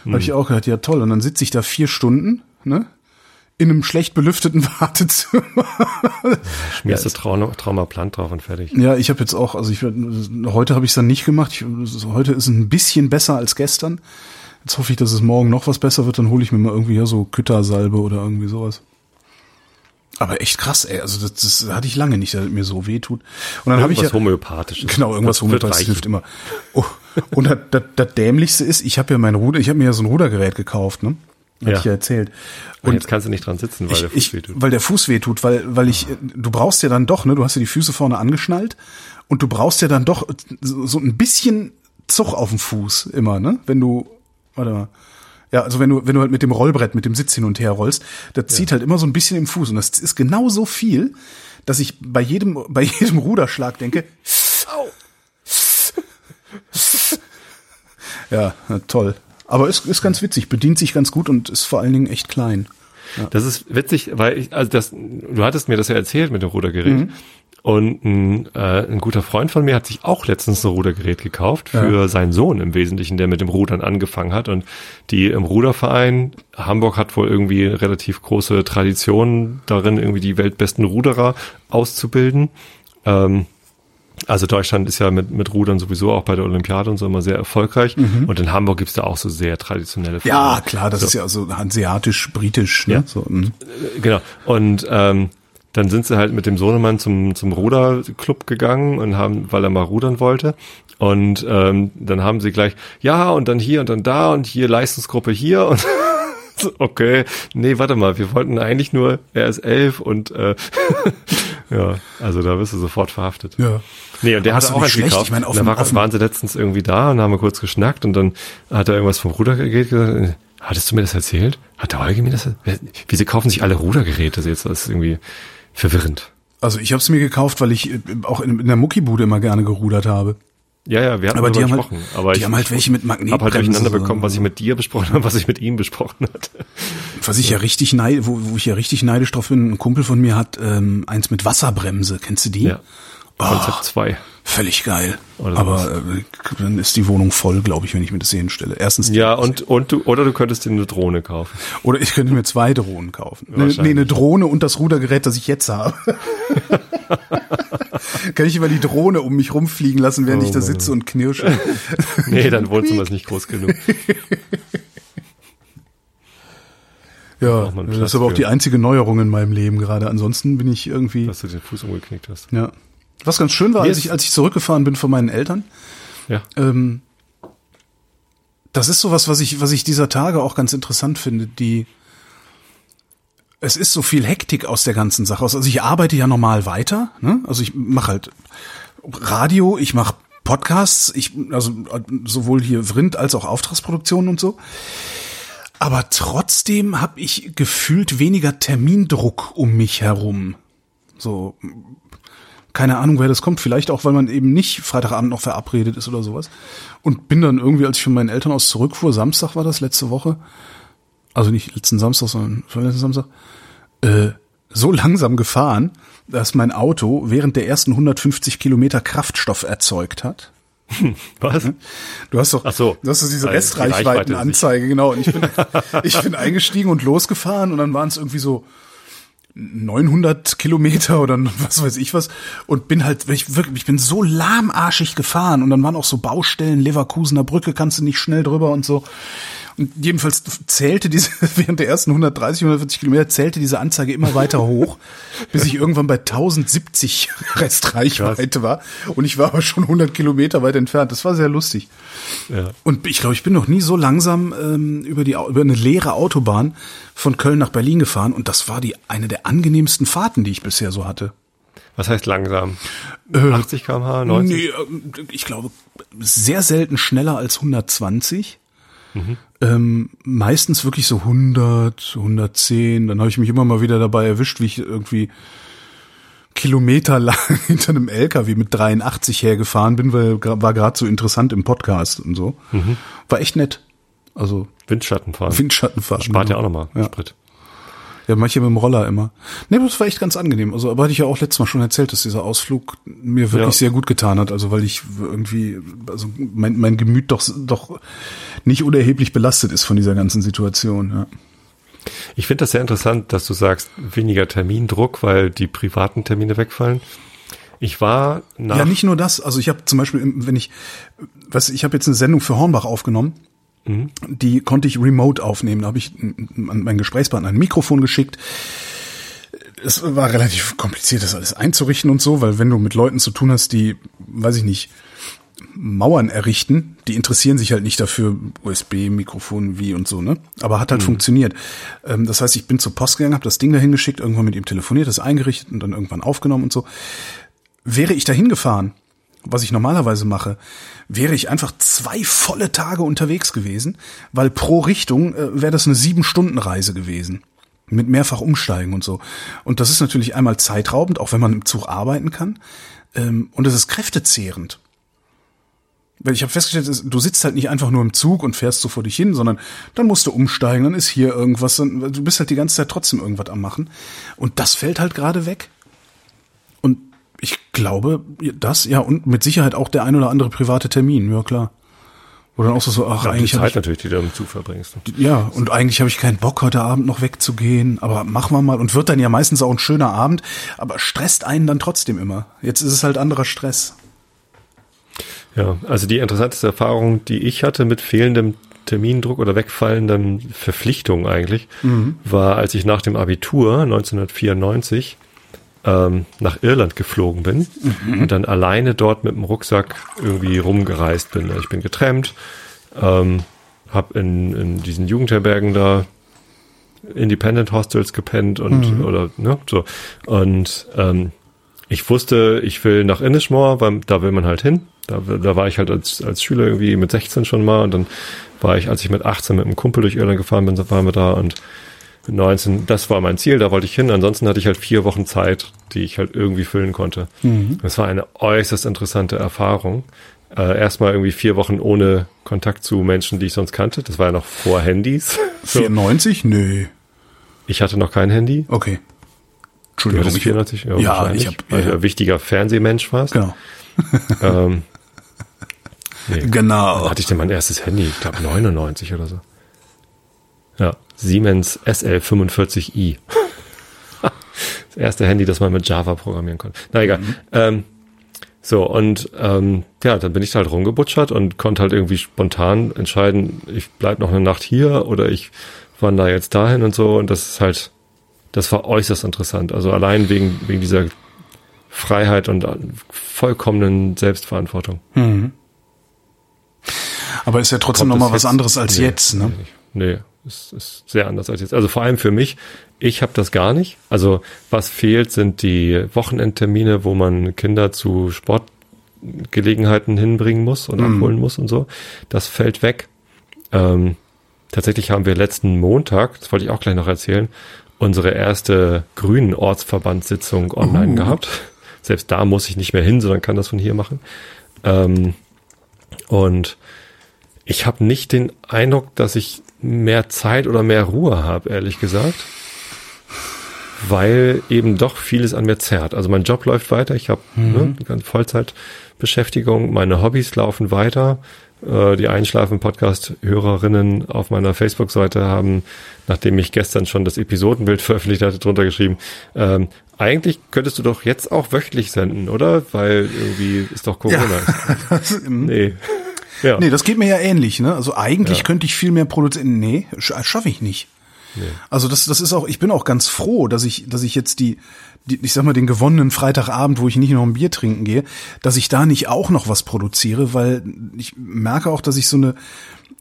Hm. Habe ich auch gedacht, ja toll. Und dann sitze ich da vier Stunden, ne? In einem schlecht belüfteten Wartezimmer. Schmierst du Trauma, Traumaplan drauf und fertig. Ja, ich habe jetzt auch, also ich heute habe ich es dann nicht gemacht. Ich, heute ist ein bisschen besser als gestern. Jetzt hoffe ich, dass es morgen noch was besser wird. Dann hole ich mir mal irgendwie ja so Küttersalbe oder irgendwie sowas. Aber echt krass, ey. Also das, das hatte ich lange nicht, dass es mir so weh tut. Und dann habe ich ja, homöopathisches. Genau, irgendwas homöopathisches hilft immer. Oh, und das, das, das Dämlichste ist, ich habe ja mein Ruder, ich habe mir ja so ein Rudergerät gekauft, ne? Hab Ja. ich ja erzählt. Und jetzt kannst du nicht dran sitzen, weil ich, der Fuß ich, wehtut. weil der Fuß wehtut, weil, weil ich, du brauchst ja dann doch, ne, du hast ja die Füße vorne angeschnallt und du brauchst ja dann doch so, ein bisschen Zug auf dem Fuß immer, ne, wenn du, warte mal. Ja, also wenn du, wenn du halt mit dem Rollbrett, mit dem Sitz hin und her rollst, das zieht halt immer so ein bisschen im Fuß und das ist genau so viel, dass ich bei jedem, bei jedem Ruderschlag denke, ja, na, toll. Aber ist, ist ganz witzig, bedient sich ganz gut und ist vor allen Dingen echt klein. Das ist witzig, weil ich, also das, du hattest mir das ja erzählt mit dem Rudergerät. Und ein, äh, ein guter Freund von mir hat sich auch letztens ein Rudergerät gekauft für seinen Sohn im Wesentlichen, der mit dem Rudern angefangen hat. Und die im Ruderverein, Hamburg hat wohl irgendwie relativ große Tradition darin, irgendwie die weltbesten Ruderer auszubilden. Ähm, also Deutschland ist ja mit, mit Rudern sowieso auch bei der Olympiade und so immer sehr erfolgreich. Und in Hamburg gibt's da auch so sehr traditionelle Ja, Vereine. klar, das So. ist ja so hanseatisch, britisch, ne? Ja. So, mm. Genau. Und ähm, dann sind sie halt mit dem Sohnemann zum, zum Ruderclub gegangen und haben, weil er mal rudern wollte. Und ähm, dann haben sie gleich, ja, und dann hier und dann da und hier Leistungsgruppe hier und okay, nee, warte mal, wir wollten eigentlich nur, er ist elf und äh, ja, also da wirst du sofort verhaftet. Ja. Nee, und der hat auch nicht eins schlecht. gekauft. Ich meine, auf dem- war, dem- waren sie letztens irgendwie da und haben wir kurz geschnackt und dann hat er irgendwas vom Rudergerät gesagt. Hattest du mir das erzählt? Hat der Eugen mir das erzählt? Wieso kaufen sich alle Rudergeräte jetzt? Das ist irgendwie verwirrend. Also ich habe es mir gekauft, weil ich äh, auch in, in der Muckibude immer gerne gerudert habe. Ja, ja, wir hatten Aber die haben halt, gesprochen. aber die ich haben halt welche mit habe halt Magnetbremse. durcheinander so. bekommen, was ich mit dir besprochen habe, was ich mit ihm besprochen hatte. Was ich ja richtig neid, wo, wo ich ja richtig neidisch drauf bin, ein Kumpel von mir hat ähm, eins mit Wasserbremse. Kennst du die? Ja. Konzept 2. Völlig geil. Oder Aber äh, dann ist die Wohnung voll, glaube ich, wenn ich mir das hier hinstelle. Erstens, Ja, und, und du, oder du könntest dir eine Drohne kaufen. oder ich könnte mir zwei Drohnen kaufen. Ne, nee, eine Drohne und das Rudergerät, das ich jetzt habe. Kann ich immer die Drohne um mich rumfliegen lassen, während Oh ich da sitze und knirsche. Nee, dein Wohnzimmer ist nicht groß genug. Ja, das ist aber auch die einzige Neuerung in meinem Leben gerade. Ansonsten bin ich irgendwie, Dass du den Fuß umgeknickt hast. ja. Was ganz schön war, als ich, als ich zurückgefahren bin von meinen Eltern, Ja. ähm, das ist sowas, was ich, was ich dieser Tage auch ganz interessant finde. Die, es ist so viel Hektik aus der ganzen Sache aus. Also ich arbeite ja normal weiter, ne? Also ich mache halt Radio, ich mache Podcasts, ich, also sowohl hier Vrind als auch Auftragsproduktionen und so. Aber trotzdem habe ich gefühlt weniger Termindruck um mich herum. So, keine Ahnung, wer das kommt. Vielleicht auch, weil man eben nicht Freitagabend noch verabredet ist oder sowas. Und bin dann irgendwie, als ich von meinen Eltern aus zurückfuhr, Samstag war das letzte Woche, also nicht letzten Samstag, sondern vorletzten Samstag, äh, so langsam gefahren, dass mein Auto während der ersten 150 Kilometer Kraftstoff erzeugt hat. Was? Du hast doch, Ach so. du hast doch diese Weil die Reichweite Restreichweitenanzeige, genau. Und ich bin, ich bin eingestiegen und losgefahren und dann waren es irgendwie so 900 Kilometer oder was weiß ich was und bin halt, ich wirklich, ich bin so lahmarschig gefahren und dann waren auch so Baustellen, Leverkusener Brücke, kannst du nicht schnell drüber und so. Und jedenfalls zählte diese, während der ersten 130, 140 Kilometer zählte diese Anzeige immer weiter hoch, bis ich irgendwann bei 1070 Restreichweite war. Und ich war aber schon 100 Kilometer weit entfernt. Das war sehr lustig. Ja. Und ich glaube, ich bin noch nie so langsam ähm, über die über eine leere Autobahn von Köln nach Berlin gefahren und das war die eine der angenehmsten Fahrten, die ich bisher so hatte. Was heißt langsam? Äh, 80 km/h, 90? Nee, ähm, ich glaube sehr selten schneller als 120. Ähm, meistens wirklich so 100, 110. Dann habe ich mich immer mal wieder dabei erwischt, wie ich irgendwie kilometerlang hinter einem LKW mit 83 hergefahren bin, weil war gerade so interessant im Podcast und so. War echt nett. Also Windschatten fahren. Windschattenfahren. Spart ja genau. auch nochmal Ja. Sprit. Ja, manche mit dem Roller immer. Nee, das war echt ganz angenehm. Also, aber hatte ich ja auch letztes Mal schon erzählt, dass dieser Ausflug mir wirklich Ja. sehr gut getan hat. Also, weil ich irgendwie, also mein, mein Gemüt doch, doch nicht unerheblich belastet ist von dieser ganzen Situation. Ja. Ich finde das sehr interessant, dass du sagst, weniger Termindruck, weil die privaten Termine wegfallen. Ich war nach Ja, nicht nur das. Also ich habe zum Beispiel, wenn ich, was, ich habe jetzt eine Sendung für Hornbach aufgenommen. Mhm. Die konnte ich remote aufnehmen. Da habe ich an meinen Gesprächspartner ein Mikrofon geschickt. Es war relativ kompliziert, das alles einzurichten und so, weil wenn du mit Leuten zu tun hast, die, weiß ich nicht, Mauern errichten, die interessieren sich halt nicht dafür, USB, Mikrofon, wie und so, ne? Aber hat halt mhm. funktioniert. Ähm, das heißt, ich bin zur Post gegangen, habe das Ding dahin geschickt, irgendwann mit ihm telefoniert, das eingerichtet und dann irgendwann aufgenommen und so. Wäre ich dahin gefahren, was ich normalerweise mache, wäre ich einfach zwei volle Tage unterwegs gewesen, weil pro Richtung äh, wäre das eine sieben Stunden Reise gewesen mit mehrfach umsteigen und so. Und das ist natürlich einmal zeitraubend, auch wenn man im Zug arbeiten kann. Ähm, und es ist kräftezehrend. Weil ich habe festgestellt, du sitzt halt nicht einfach nur im Zug und fährst so vor dich hin, sondern dann musst du umsteigen, dann ist hier irgendwas, du bist halt die ganze Zeit trotzdem irgendwas am machen. Und das fällt halt gerade weg. Ich glaube, das, ja, und mit Sicherheit auch der ein oder andere private Termin, ja klar. Oder dann auch so, so ach, ja, eigentlich. Die Zeit ich, natürlich, die du im Zug verbringst. Ja, und eigentlich habe ich keinen Bock, heute Abend noch wegzugehen, aber machen wir mal. Und wird dann ja meistens auch ein schöner Abend, aber stresst einen dann trotzdem immer. Jetzt ist es halt anderer Stress. Ja, also die interessanteste Erfahrung, die ich hatte mit fehlendem Termindruck oder wegfallenden Verpflichtungen eigentlich, mhm. war, als ich nach dem Abitur 1994 ähm, nach Irland geflogen bin mhm. und dann alleine dort mit dem Rucksack irgendwie rumgereist bin. Ich bin getrennt, ähm, habe in, in diesen Jugendherbergen da Independent Hostels gepennt und mhm. oder ne so und ähm, ich wusste, ich will nach Innismore, weil da will man halt hin. Da, da war ich halt als, als Schüler irgendwie mit 16 schon mal und dann war ich, als ich mit 18 mit einem Kumpel durch Irland gefahren bin, waren wir da und 19, das war mein Ziel, da wollte ich hin. Ansonsten hatte ich halt vier Wochen Zeit, die ich halt irgendwie füllen konnte. Mhm. Das war eine äußerst interessante Erfahrung. Äh, erstmal irgendwie vier Wochen ohne Kontakt zu Menschen, die ich sonst kannte. Das war ja noch vor Handys. 94? Nö. Ich hatte noch kein Handy. Okay. Entschuldigung. Du hattest 94? Ja, ja ich hab, weil ja. ein wichtiger Fernsehmensch warst. Genau. ähm, nee. Genau. Wann hatte ich denn mein erstes Handy? Ich glaube 99 oder so. Ja. Siemens SL45i. das erste Handy, das man mit Java programmieren konnte. Na egal. Mhm. Ähm, so, und ähm, ja, dann bin ich halt rumgebutschert und konnte halt irgendwie spontan entscheiden, ich bleib noch eine Nacht hier oder ich wandere jetzt dahin und so. Und das ist halt, das war äußerst interessant. Also allein wegen, wegen dieser Freiheit und vollkommenen Selbstverantwortung. Mhm. Aber ist ja trotzdem nochmal was anderes als nee, jetzt, ne? Nee, ist, ist sehr anders als jetzt. Also vor allem für mich, ich habe das gar nicht. Also was fehlt, sind die Wochenendtermine, wo man Kinder zu Sportgelegenheiten hinbringen muss und mhm. abholen muss und so. Das fällt weg. Ähm, tatsächlich haben wir letzten Montag, das wollte ich auch gleich noch erzählen, unsere erste grünen Ortsverbandssitzung online uh. gehabt. Selbst da muss ich nicht mehr hin, sondern kann das von hier machen. Ähm, und ich habe nicht den Eindruck, dass ich mehr Zeit oder mehr Ruhe habe, ehrlich gesagt. Weil eben doch vieles an mir zerrt. Also mein Job läuft weiter, ich habe mhm. ne, eine Vollzeitbeschäftigung, meine Hobbys laufen weiter. Äh, die Einschlafen-Podcast-Hörerinnen auf meiner Facebook-Seite haben, nachdem ich gestern schon das Episodenbild veröffentlicht hatte, drunter geschrieben, ähm, eigentlich könntest du doch jetzt auch wöchentlich senden, oder? Weil irgendwie ist doch Corona. Ja. nee. Ja. Nee, das geht mir ja ähnlich, ne? Also eigentlich ja. könnte ich viel mehr produzieren. Nee, schaffe ich nicht. Nee. Also das, das ist auch, ich bin auch ganz froh, dass ich, dass ich jetzt die, die, ich sag mal, den gewonnenen Freitagabend, wo ich nicht noch ein Bier trinken gehe, dass ich da nicht auch noch was produziere, weil ich merke auch, dass ich so eine,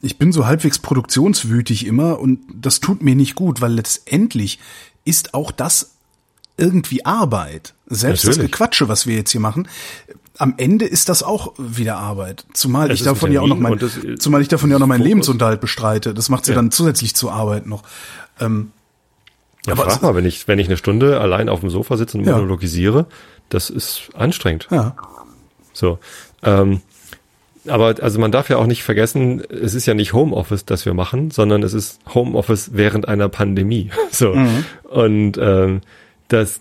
ich bin so halbwegs produktionswütig immer und das tut mir nicht gut, weil letztendlich ist auch das irgendwie Arbeit. Selbst Natürlich. das Gequatsche, was wir jetzt hier machen, am Ende ist das auch wieder Arbeit. Zumal es ich davon ja auch noch mein, zumal ich davon ja auch noch meinen Fokus. Lebensunterhalt bestreite. Das macht sie ja. dann zusätzlich zur Arbeit noch. Ähm, ja, aber frag mal, wenn ich, wenn ich eine Stunde allein auf dem Sofa sitze und monologisiere, das ist anstrengend. Ja. So. Ähm, aber also man darf ja auch nicht vergessen, es ist ja nicht Homeoffice, das wir machen, sondern es ist Homeoffice während einer Pandemie. So. Mhm. Und ähm, das,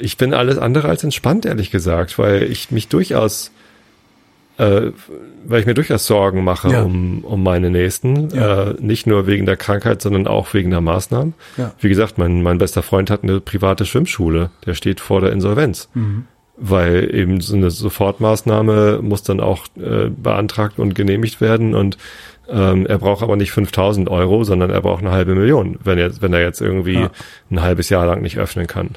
ich bin alles andere als entspannt, ehrlich gesagt, weil ich mich durchaus äh, weil ich mir durchaus Sorgen mache Ja. um, um meine Nächsten. Ja. Äh, nicht nur wegen der Krankheit, sondern auch wegen der Maßnahmen. Ja. Wie gesagt, mein, mein bester Freund hat eine private Schwimmschule. Der steht vor der Insolvenz. Mhm. Weil eben so eine Sofortmaßnahme muss dann auch äh, beantragt und genehmigt werden und ähm, er braucht aber nicht 5000 Euro, sondern er braucht eine halbe Million, wenn er, wenn er jetzt irgendwie Ja. ein halbes Jahr lang nicht öffnen kann.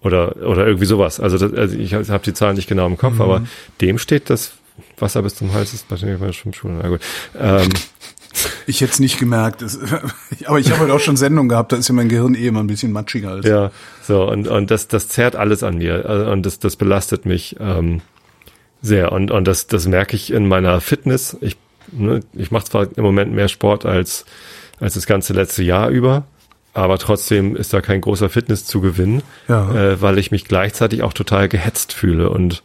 Oder, oder irgendwie sowas. Also, das, also ich habe die Zahlen nicht genau im Kopf, aber dem steht das Wasser bis zum Hals ist bei der Schwimmschule. Na gut. Ähm, Ich hätte es nicht gemerkt. Aber ich habe halt auch schon Sendungen gehabt, da ist ja mein Gehirn eh immer ein bisschen matschiger als. ja, so, und, und das, das zerrt alles an mir. Also, Und das, das belastet mich ähm, sehr. Und, und das, das merke ich in meiner Fitness. Ich, ne, ich mache zwar im Moment mehr Sport als, als das ganze letzte Jahr über, aber trotzdem ist da kein großer Fitness zu gewinnen, Ja. äh, weil ich mich gleichzeitig auch total gehetzt fühle und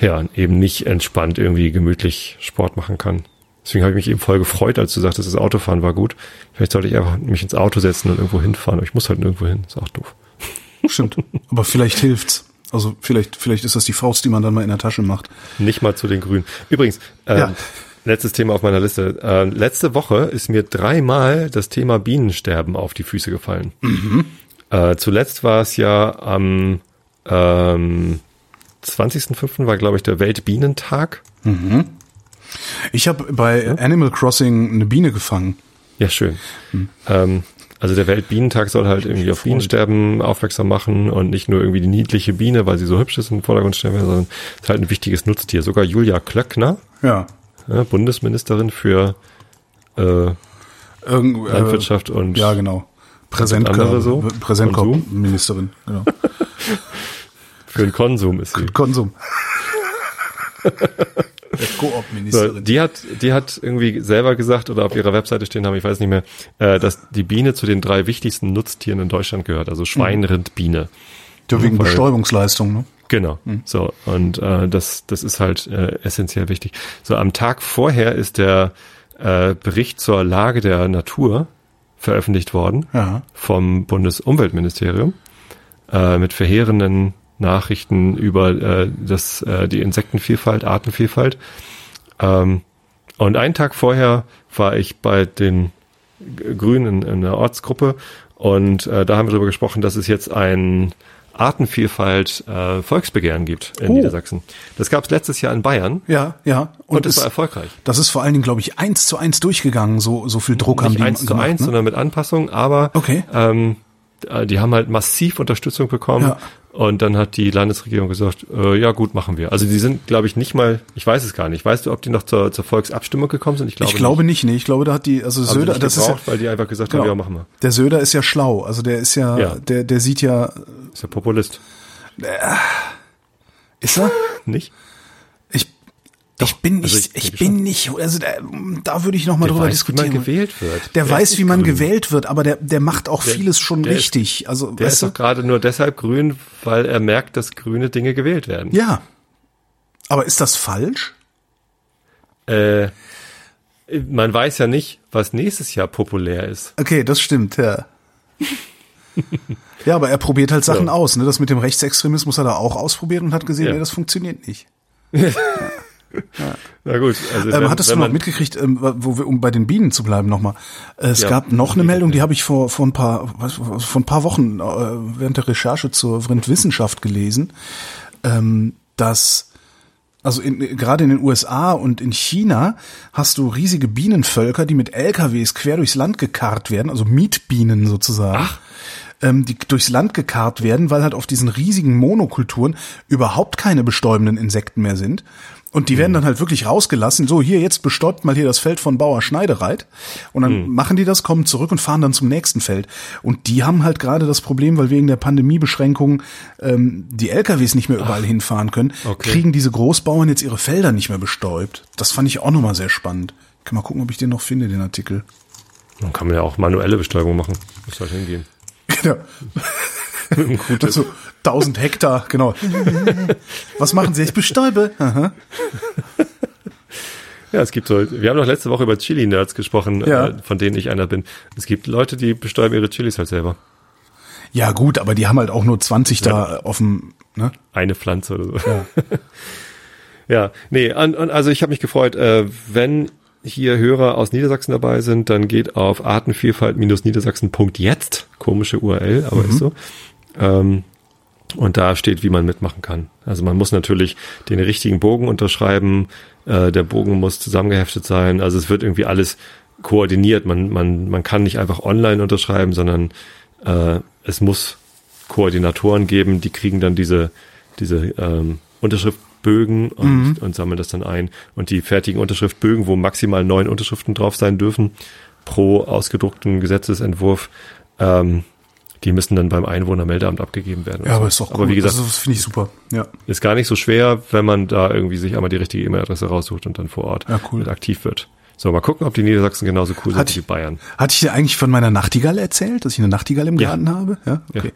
ja, eben nicht entspannt irgendwie gemütlich Sport machen kann. Deswegen habe ich mich eben voll gefreut, als du sagtest, das Autofahren war gut. Vielleicht sollte ich einfach mich ins Auto setzen und irgendwo hinfahren. Aber ich muss halt nirgendwo hin. Ist auch doof. Stimmt. Aber vielleicht hilft's. Also vielleicht, vielleicht ist das die Faust, die man dann mal in der Tasche macht. Nicht mal zu den Grünen. Übrigens, ähm, Ja. letztes Thema auf meiner Liste. Äh, letzte Woche ist mir dreimal das Thema Bienensterben auf die Füße gefallen. Äh, zuletzt war es ja am ähm, 20.05. war, glaube ich, der Weltbienentag. Ich habe bei Animal Crossing eine Biene gefangen. Ja, schön. Ähm, also der Weltbienentag soll halt irgendwie auf Bienensterben aufmerksam machen und nicht nur irgendwie die niedliche Biene, weil sie so hübsch ist im Vordergrund stellen, sondern es ist halt ein wichtiges Nutztier. Sogar Julia Klöckner, Ja. ja, Bundesministerin für äh, Irgend, Landwirtschaft und Äh, ja, genau. andere so? Präsentkorb-Ministerin. Genau. für den Konsum ist sie. Konsum. Der So, Koop-Ministerin. die hat, die hat irgendwie selber gesagt oder auf ihrer Webseite stehen haben, ich weiß nicht mehr, äh, dass die Biene zu den drei wichtigsten Nutztieren in Deutschland gehört. Also Schwein, Rind, Biene. Ja, wegen weil- Bestäubungsleistung, ne? Genau. So und äh, das das ist halt äh, essentiell wichtig. So am Tag vorher ist der äh, Bericht zur Lage der Natur veröffentlicht worden Ja. vom Bundesumweltministerium äh, mit verheerenden Nachrichten über äh, das äh, die Insektenvielfalt, Artenvielfalt. Ähm, und einen Tag vorher war ich bei den Grünen in einer Ortsgruppe und äh, da haben wir darüber gesprochen, dass es jetzt ein Artenvielfalt äh, Volksbegehren gibt in Oh. Niedersachsen. Das gab es letztes Jahr in Bayern Ja, ja. und, es es- war erfolgreich. Das ist vor allen Dingen, glaube ich, eins zu eins durchgegangen. So, so viel Druck haben Nicht die eins zu gemacht, eins, ne? sondern mit Anpassung, aber Okay. ähm, äh, die haben halt massiv Unterstützung bekommen Ja. und dann hat die Landesregierung gesagt, äh, ja gut, machen wir. Also die sind, glaube ich, nicht mal, ich weiß es gar nicht. Weißt du, ob die noch zur, zur Volksabstimmung gekommen sind? Ich glaube, ich glaube nicht, nee. Ich glaube, da hat die, also nicht. Söder, Haben nicht das ist ja, weil die einfach gesagt genau. haben, ja, machen wir. der Söder ist ja schlau. Also der ist ja, Ja. der, der sieht ja, Ist ja Populist. ist er? Nicht? Ich, ich bin nicht, also ich ich, bin nicht, also da, da würde ich noch mal Der drüber weiß, wie man diskutieren. gewählt wird. Der Der weiß, wie man grün. gewählt wird, aber der, der macht auch vieles schon der ist- richtig. also, Der ist du? doch gerade nur deshalb grün, weil er merkt, dass grüne Dinge gewählt werden. Ja. Aber ist das falsch? Äh, man weiß ja nicht, was nächstes Jahr populär ist. Okay, das stimmt, ja. ja, aber er probiert halt Sachen Ja. aus. Ne? Das mit dem Rechtsextremismus hat er auch ausprobiert und hat gesehen, Ja. nee, das funktioniert nicht. Na gut, also Ähm, wenn, hattest wenn du noch mitgekriegt, ähm, wo wir, um bei den Bienen zu bleiben nochmal? Es Ja. gab noch eine Meldung, die habe ich vor, vor, ein paar, was, vor ein paar Wochen äh, während der Recherche zur Vrindwissenschaft gelesen, ähm, dass also in, gerade in den USA und in China hast du riesige Bienenvölker, die mit LKWs quer durchs Land gekarrt werden, also Mietbienen sozusagen. Ähm, die durchs Land gekarrt werden, weil halt auf diesen riesigen Monokulturen überhaupt keine bestäubenden Insekten mehr sind. Und die werden dann halt wirklich rausgelassen. So, hier, jetzt bestäubt mal hier das Feld von Bauer Schneidereit. Und dann machen die das, kommen zurück und fahren dann zum nächsten Feld. Und die haben halt gerade das Problem, weil wegen der Pandemiebeschränkungen ähm, die LKWs nicht mehr überall hinfahren können, okay. kriegen diese Großbauern jetzt ihre Felder nicht mehr bestäubt. Das fand ich auch nochmal sehr spannend. Ich kann mal gucken, ob ich den noch finde, den Artikel. dann kann man ja auch manuelle Bestäubung machen. Muss halt hingehen. Genau. Also 1000 Hektar, genau. Was machen Sie? Ich bestäube. Aha. Ja, es gibt so, wir haben doch letzte Woche über Chili-Nerds gesprochen, Ja. äh, von denen ich einer bin. Es gibt Leute, die bestäuben ihre Chilis halt selber. Ja gut, aber die haben halt auch nur 20 da auf dem, ne? Eine Pflanze oder so. Ja, nee, an, an, also ich habe mich gefreut, äh, wenn hier Hörer aus Niedersachsen dabei sind, dann geht auf artenvielfalt-niedersachsen.jetzt, komische URL, aber mhm. ist so. Ähm, und da steht, wie man mitmachen kann. Also man muss natürlich den richtigen Bogen unterschreiben, äh, der Bogen muss zusammengeheftet sein, also es wird irgendwie alles koordiniert. Man, man, man kann nicht einfach online unterschreiben, sondern äh, es muss Koordinatoren geben, die kriegen dann diese, diese ähm, Unterschriftbögen und, mhm. und sammeln das dann ein. Und die fertigen Unterschriftbögen, wo maximal neun Unterschriften drauf sein dürfen, pro ausgedruckten Gesetzesentwurf, ähm, die müssen dann beim Einwohnermeldeamt abgegeben werden. Ja, so. aber ist doch cool. Aber wie gesagt, das finde ich super. Ja. Ist gar nicht so schwer, wenn man da irgendwie sich einmal die richtige E-Mail-Adresse raussucht und dann vor Ort ja, cool. aktiv wird. So, mal gucken, ob die Niedersachsen genauso cool hat sind wie Bayern. Hatte ich dir eigentlich von meiner Nachtigall erzählt, dass ich eine Nachtigall im Garten ja. habe? Ja, okay. Ja.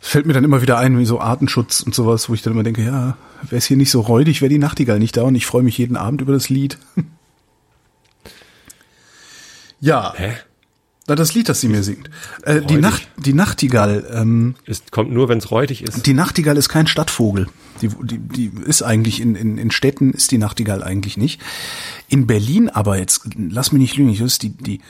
Es fällt mir dann immer wieder ein, wie so Artenschutz und sowas, wo ich dann immer denke, ja, wäre es hier nicht so räudig, wäre die Nachtigall nicht da und ich freue mich jeden Abend über das Lied. ja. Hä? Na, das Lied, das sie mir singt. Äh, die, Nacht, die Nachtigall. Ähm, ist, kommt nur, wenn es räudig ist. Die Nachtigall ist kein Stadtvogel. Die, die, die ist eigentlich in, in, in Städten ist die Nachtigall eigentlich nicht. In Berlin aber jetzt, lass mich nicht lügen, das ist die, die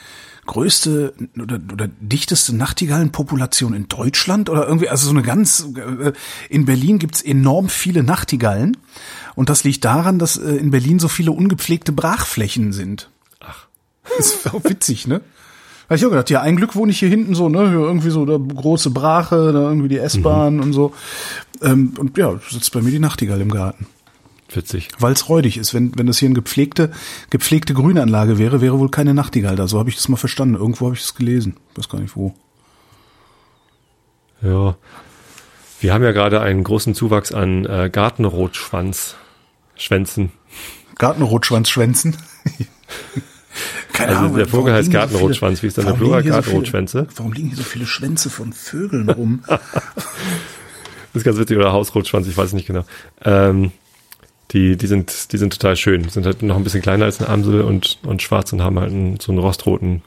größte oder, oder dichteste Nachtigallenpopulation in Deutschland oder irgendwie, also so eine ganz, äh, in Berlin gibt's enorm viele Nachtigallen und das liegt daran, dass äh, in Berlin so viele ungepflegte Brachflächen sind. Ach. ist auch witzig, ne? Habe ich auch gedacht, ja, ein Glück wohne ich hier hinten so, ne, irgendwie so der große Brache, da irgendwie die S-Bahn mhm. und so. Ähm, und ja, sitzt bei mir die Nachtigall im Garten. Witzig. Weil es räudig ist. Wenn, wenn das hier eine gepflegte, gepflegte Grünanlage wäre, wäre wohl keine Nachtigall da. So habe ich das mal verstanden. Irgendwo habe ich das gelesen. weiß gar nicht wo. Ja. Wir haben ja gerade einen großen Zuwachs an äh, Gartenrotschwanz. Schwänzen. Gartenrotschwanzschwänzen? Keine also Ahnung. Der Vogel heißt Gartenrotschwanz. Wie ist dann der Plural? Gartenrotschwänze? Warum liegen hier so viele Schwänze von Vögeln rum? das ist ganz witzig. Oder Hausrotschwanz, ich weiß nicht genau. Ähm, die, die sind, die sind total schön. Sind halt noch ein bisschen kleiner als eine Amsel und, und schwarz und haben halt einen, so einen rostroten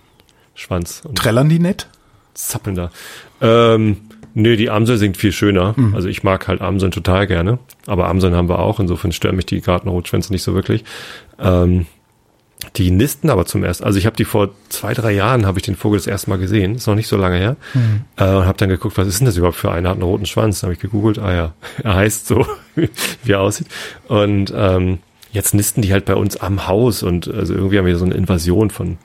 Schwanz. Und Trällern die nett? Zappeln da. Ähm, nö, die Amsel singt viel schöner. Mhm. Also ich mag halt Amseln total gerne. Aber Amseln haben wir auch. Insofern stören mich die Gartenrotschwänze nicht so wirklich. Ähm, die nisten aber zum ersten, also ich habe die vor zwei, drei Jahren habe ich den Vogel das erste Mal gesehen, ist noch nicht so lange her, mhm. äh, und habe dann geguckt, was ist denn das überhaupt für einer, hat einen roten Schwanz, habe ich gegoogelt, ah ja, er heißt so, wie er aussieht. Und ähm, jetzt nisten die halt bei uns am Haus. Und also irgendwie haben wir so eine Invasion von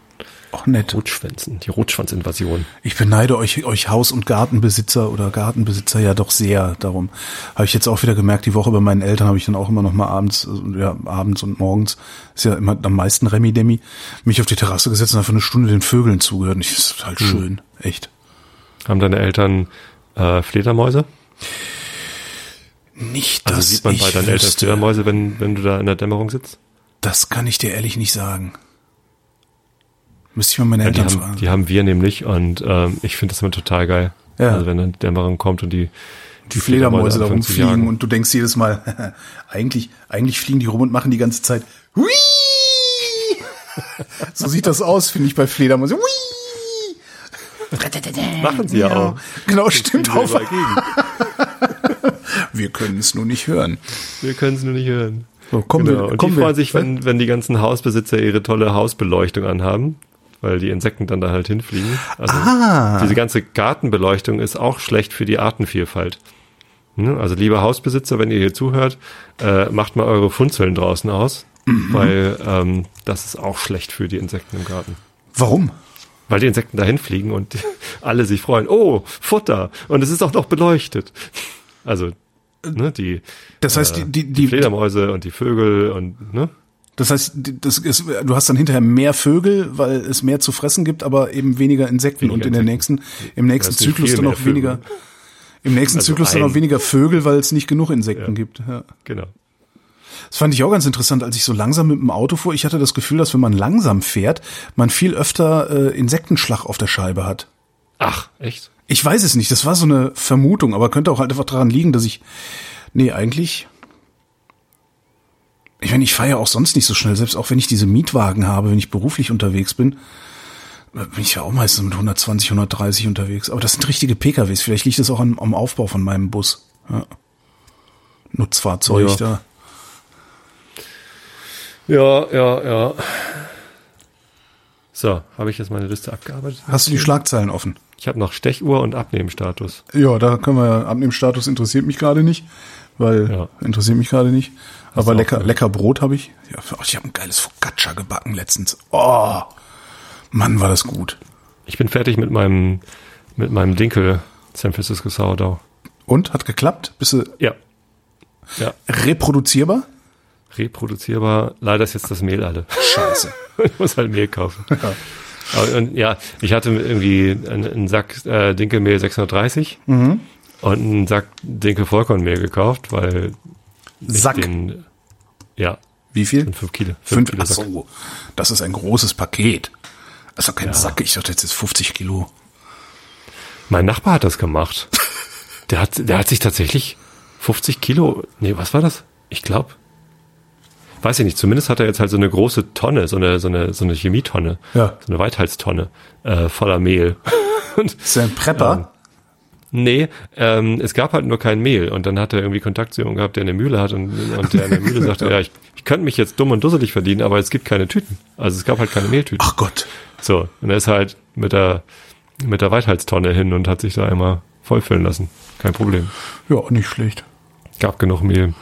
Ach, nett. Rotschwänzen, die Rotschwanzinvasion. Ich beneide euch, euch Haus- und Gartenbesitzer oder Gartenbesitzer ja doch sehr. Darum habe ich jetzt auch wieder gemerkt, die Woche bei meinen Eltern habe ich dann auch immer noch mal abends, also, ja, abends und morgens, ist ja immer am meisten Remi-Demi, mich auf die Terrasse gesetzt und einfach eine Stunde den Vögeln zugehört. Und ich, das ist halt hm. schön, echt. Haben deine Eltern äh, Fledermäuse? Nicht, also sieht man bei deinen wüsste. Eltern Fledermäuse, wenn, wenn du da in der Dämmerung sitzt? Das kann ich dir ehrlich nicht sagen. Müsste ich mal meine Eltern ja, die fragen. Haben, die haben wir nämlich und ähm, ich finde das immer total geil. Ja. Also wenn dann Dämmerung kommt und die die Fledermäuse da rumfliegen und du denkst jedes Mal, eigentlich, eigentlich fliegen die rum und machen die ganze Zeit Hui! so sieht das aus, finde ich bei Fledermäusen. Hui! Machen sie ja, auch. Genau, stimmt auch. Wir können es nur nicht hören. Wir können es nur nicht hören. So, kommen genau. wir, und die freuen sich, wenn, wenn die ganzen Hausbesitzer ihre tolle Hausbeleuchtung anhaben weil die Insekten dann da halt hinfliegen. Also ah. diese ganze Gartenbeleuchtung ist auch schlecht für die Artenvielfalt. Ne? Also lieber Hausbesitzer, wenn ihr hier zuhört, äh, macht mal eure Funzeln draußen aus, mhm. weil ähm, das ist auch schlecht für die Insekten im Garten. Warum? Weil die Insekten dahin fliegen und alle sich freuen. Oh, Futter! Und es ist auch noch beleuchtet. Also, ne, die, das heißt, die, die, die, die Fledermäuse und die Vögel und, ne? Das heißt, das ist, du hast dann hinterher mehr Vögel, weil es mehr zu fressen gibt, aber eben weniger Insekten weniger und in der nächsten, im nächsten Zyklus dann auch weniger, im nächsten also Zyklus dann auch weniger Vögel, weil es nicht genug Insekten ja, gibt. Ja. Genau. Das fand ich auch ganz interessant, als ich so langsam mit dem Auto fuhr. Ich hatte das Gefühl, dass wenn man langsam fährt, man viel öfter äh, Insektenschlag auf der Scheibe hat. Ach, echt? Ich weiß es nicht. Das war so eine Vermutung, aber könnte auch halt einfach daran liegen, dass ich, nee, eigentlich ich meine, ich fahre ja auch sonst nicht so schnell, selbst auch wenn ich diese Mietwagen habe, wenn ich beruflich unterwegs bin, bin ich ja auch meistens mit 120, 130 unterwegs. Aber das sind richtige PKWs. Vielleicht liegt das auch am, am Aufbau von meinem Bus. Ja. Nutzfahrzeug ja. da. Ja, ja, ja. So, habe ich jetzt meine Liste abgearbeitet? Hast du die Schlagzeilen offen? Ich habe noch Stechuhr und Abnehmstatus. Ja, da können wir, Abnehmstatus interessiert mich gerade nicht, weil Ja. interessiert mich gerade nicht. Aber lecker, lecker Brot habe ich. Ja, oh, ich habe ein geiles Focaccia gebacken letztens. Oh, Mann, war das gut. Ich bin fertig mit meinem, mit meinem Dinkel San Francisco Sourdough. Und hat geklappt? Bist du Ja. Ja, reproduzierbar? reproduzierbar. Leider ist jetzt das Mehl alle. Scheiße. ich muss halt Mehl kaufen. Aber, und, ja, ich hatte irgendwie einen, einen Sack äh, Dinkelmehl 630 Mhm. Und einen Sack Dinkel Vollkornmehl gekauft, weil Sack. den, ja, Wie viel? fünf Kilo. Fünf. Kilo Ach so, das ist ein großes Paket. Das ist doch kein Sack. Ich dachte jetzt ist 50 Kilo. Mein Nachbar hat das gemacht. Der hat, der hat sich tatsächlich 50 Kilo, nee, was war das? Ich glaube, weiß ich nicht, zumindest hat er jetzt halt so eine große Tonne, so eine, so eine, so eine Chemietonne, Ja. so eine Weithalstonne, äh, voller Mehl. Und Ist der ein Prepper? Nee, ähm, es gab halt nur kein Mehl und dann hat er irgendwie Kontakt zu jemandem gehabt, der eine Mühle hat und, und der in der Mühle sagte, ja, ich, ich könnte mich jetzt dumm und dusselig verdienen, aber es gibt keine Tüten. Also es gab halt keine Mehltüten. Ach Gott. So, und er ist halt mit der, mit der Weithalstonne hin und hat sich da einmal vollfüllen lassen. Kein Problem. Ja, nicht schlecht. Gab genug Mehl.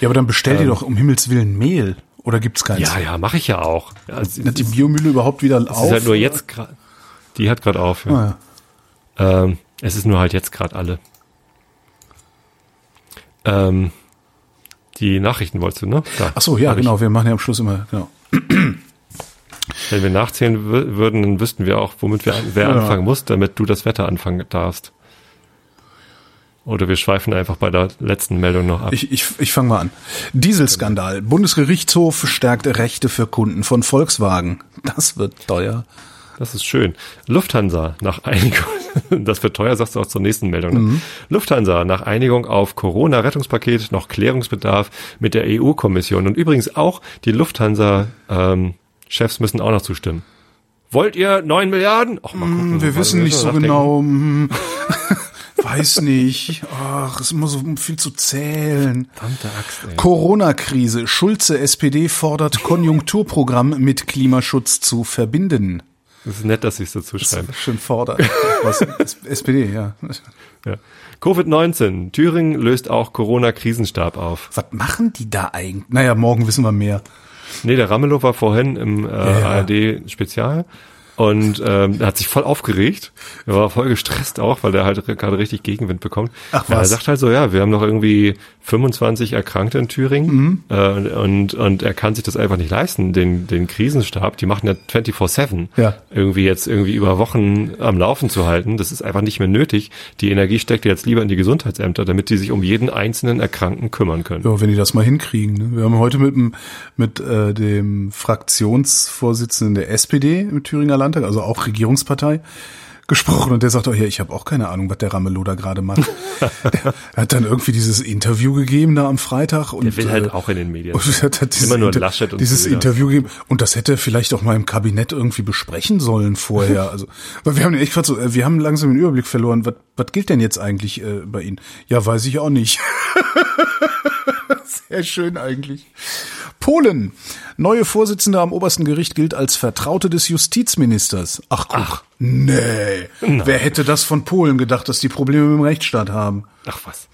Ja, aber dann bestell dir doch um Himmels Willen Mehl. Oder gibt's keins? Ja, ja, mache ich ja auch. Ja, es, Hat die Biomühle überhaupt wieder auf? ist halt nur jetzt die hat gerade auf. Ja. Ah, ja. Ähm, es ist nur halt jetzt gerade alle. Ähm, die Nachrichten wolltest du, ne? Da. Ach so, ja, ich. genau. Wir machen ja am Schluss immer, genau. Wenn wir nachzählen wür- würden, dann wüssten wir auch, womit wir wer Ja. anfangen muss, damit du das Wetter anfangen darfst. Oder wir schweifen einfach bei der letzten Meldung noch ab. Ich, ich, ich fange mal an. Dieselskandal. Bundesgerichtshof stärkt Rechte für Kunden von Volkswagen. Das wird teuer. Das ist schön. Lufthansa nach Einigung, das wird teuer, sagst du auch zur nächsten Meldung. Ne? Lufthansa nach Einigung auf Corona-Rettungspaket noch Klärungsbedarf mit der EU-Kommission. Und übrigens auch die Lufthansa-Chefs müssen auch noch zustimmen. Wollt ihr neun Milliarden? Ach, mal gucken. Hm, Wir wissen nicht so genau. hm. Weiß nicht. Ach, ist immer so viel zu zählen. Corona-Krise. Schulze SPD fordert Konjunkturprogramm mit Klimaschutz zu verbinden. Das ist nett, dass sie es dazu schreiben. Schön fordert. Was? SPD, ja. Ja. Covid-19. Thüringen löst auch Corona-Krisenstab auf. Was machen die da eigentlich? Naja, morgen wissen wir mehr. Nee, der Ramelow war vorhin im äh, Ja. ARD-Spezial und ähm, er hat sich voll aufgeregt. Er war voll gestresst auch, weil der halt gerade richtig Gegenwind bekommt. Ach, Ja, Er was? sagt halt so, ja, wir haben noch irgendwie 25 Erkrankte in Thüringen Mhm. äh, und, und er kann sich das einfach nicht leisten, den, den Krisenstab, die machen ja 24-7, Ja. irgendwie jetzt irgendwie über Wochen am Laufen zu halten. Das ist einfach nicht mehr nötig. Die Energie steckt jetzt lieber in die Gesundheitsämter, damit die sich um jeden einzelnen Erkrankten kümmern können. Ja, wenn die das mal hinkriegen. Ne? Wir haben heute mit, dem- mit äh, dem Fraktionsvorsitzenden der SPD im Thüringer Landtag, also auch Regierungspartei, gesprochen und der sagt auch, ja, ich habe auch keine Ahnung, was der Ramelow da gerade macht. der hat dann irgendwie dieses Interview gegeben da am Freitag und Der will halt äh, auch in den Medien. und hat, hat dieses, Immer nur Laschet und dieses so. Interview gegeben. Und das hätte er vielleicht auch mal im Kabinett irgendwie besprechen sollen vorher. Also, weil wir haben echt gerade so, äh, wir haben langsam den Überblick verloren. Was, was gilt denn jetzt eigentlich äh, bei Ihnen? Ja, weiß ich auch nicht. Sehr schön eigentlich. Polen. Neue Vorsitzende am obersten Gericht gilt als Vertraute des Justizministers. Ach guck. Nee. Wer hätte das von Polen gedacht, dass die Probleme mit dem Rechtsstaat haben? Ach was.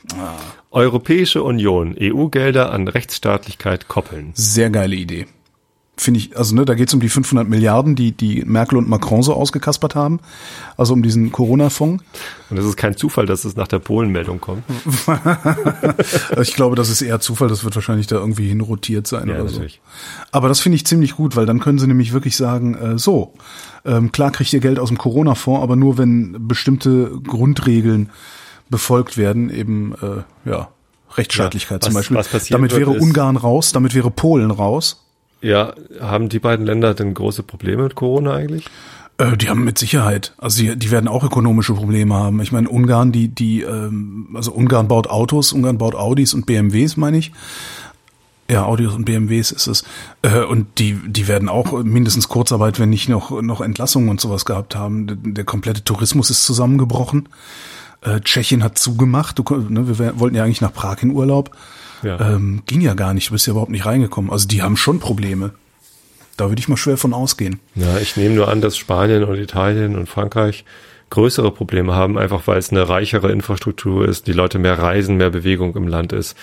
Europäische Union, EU-Gelder an Rechtsstaatlichkeit koppeln. Sehr geile Idee. Finde ich, also ne, da geht es um die 500 Milliarden, die die Merkel und Macron so ausgekaspert haben. Also um diesen Corona-Fonds. Und es ist kein Zufall, dass es nach der Polen-Meldung kommt. Ich glaube, das ist eher Zufall, das wird wahrscheinlich da irgendwie hinrotiert sein Ja, oder natürlich. so. Aber das finde ich ziemlich gut, weil dann können sie nämlich wirklich sagen, äh, so, ähm, klar kriegt ihr Geld aus dem Corona-Fonds, aber nur wenn bestimmte Grundregeln befolgt werden, eben äh, ja Rechtsstaatlichkeit Ja, zum was- Beispiel. was passieren damit wäre ist- Ungarn raus, damit wäre Polen raus. Ja, haben die beiden Länder denn große Probleme mit Corona eigentlich? Äh, die haben mit Sicherheit, also die, die werden auch ökonomische Probleme haben. Ich meine, Ungarn, die, die, ähm, also Ungarn baut Autos, Ungarn baut Audis und BMWs, meine ich. Ja, Audis und BMWs ist es. Äh, und die, die werden auch mindestens Kurzarbeit, wenn nicht noch, noch Entlassungen und sowas gehabt haben. Der, der komplette Tourismus ist zusammengebrochen. Äh, Tschechien hat zugemacht. Du, ne, wir wollten ja eigentlich nach Prag in Urlaub. Ja. Ähm, ging ja gar nicht, du bist ja überhaupt nicht reingekommen. Also die haben schon Probleme. Da würde ich mal schwer von ausgehen. Ja, ich nehme nur an, dass Spanien und Italien und Frankreich größere Probleme haben, einfach weil es eine reichere Infrastruktur ist, die Leute mehr reisen, mehr Bewegung im Land ist.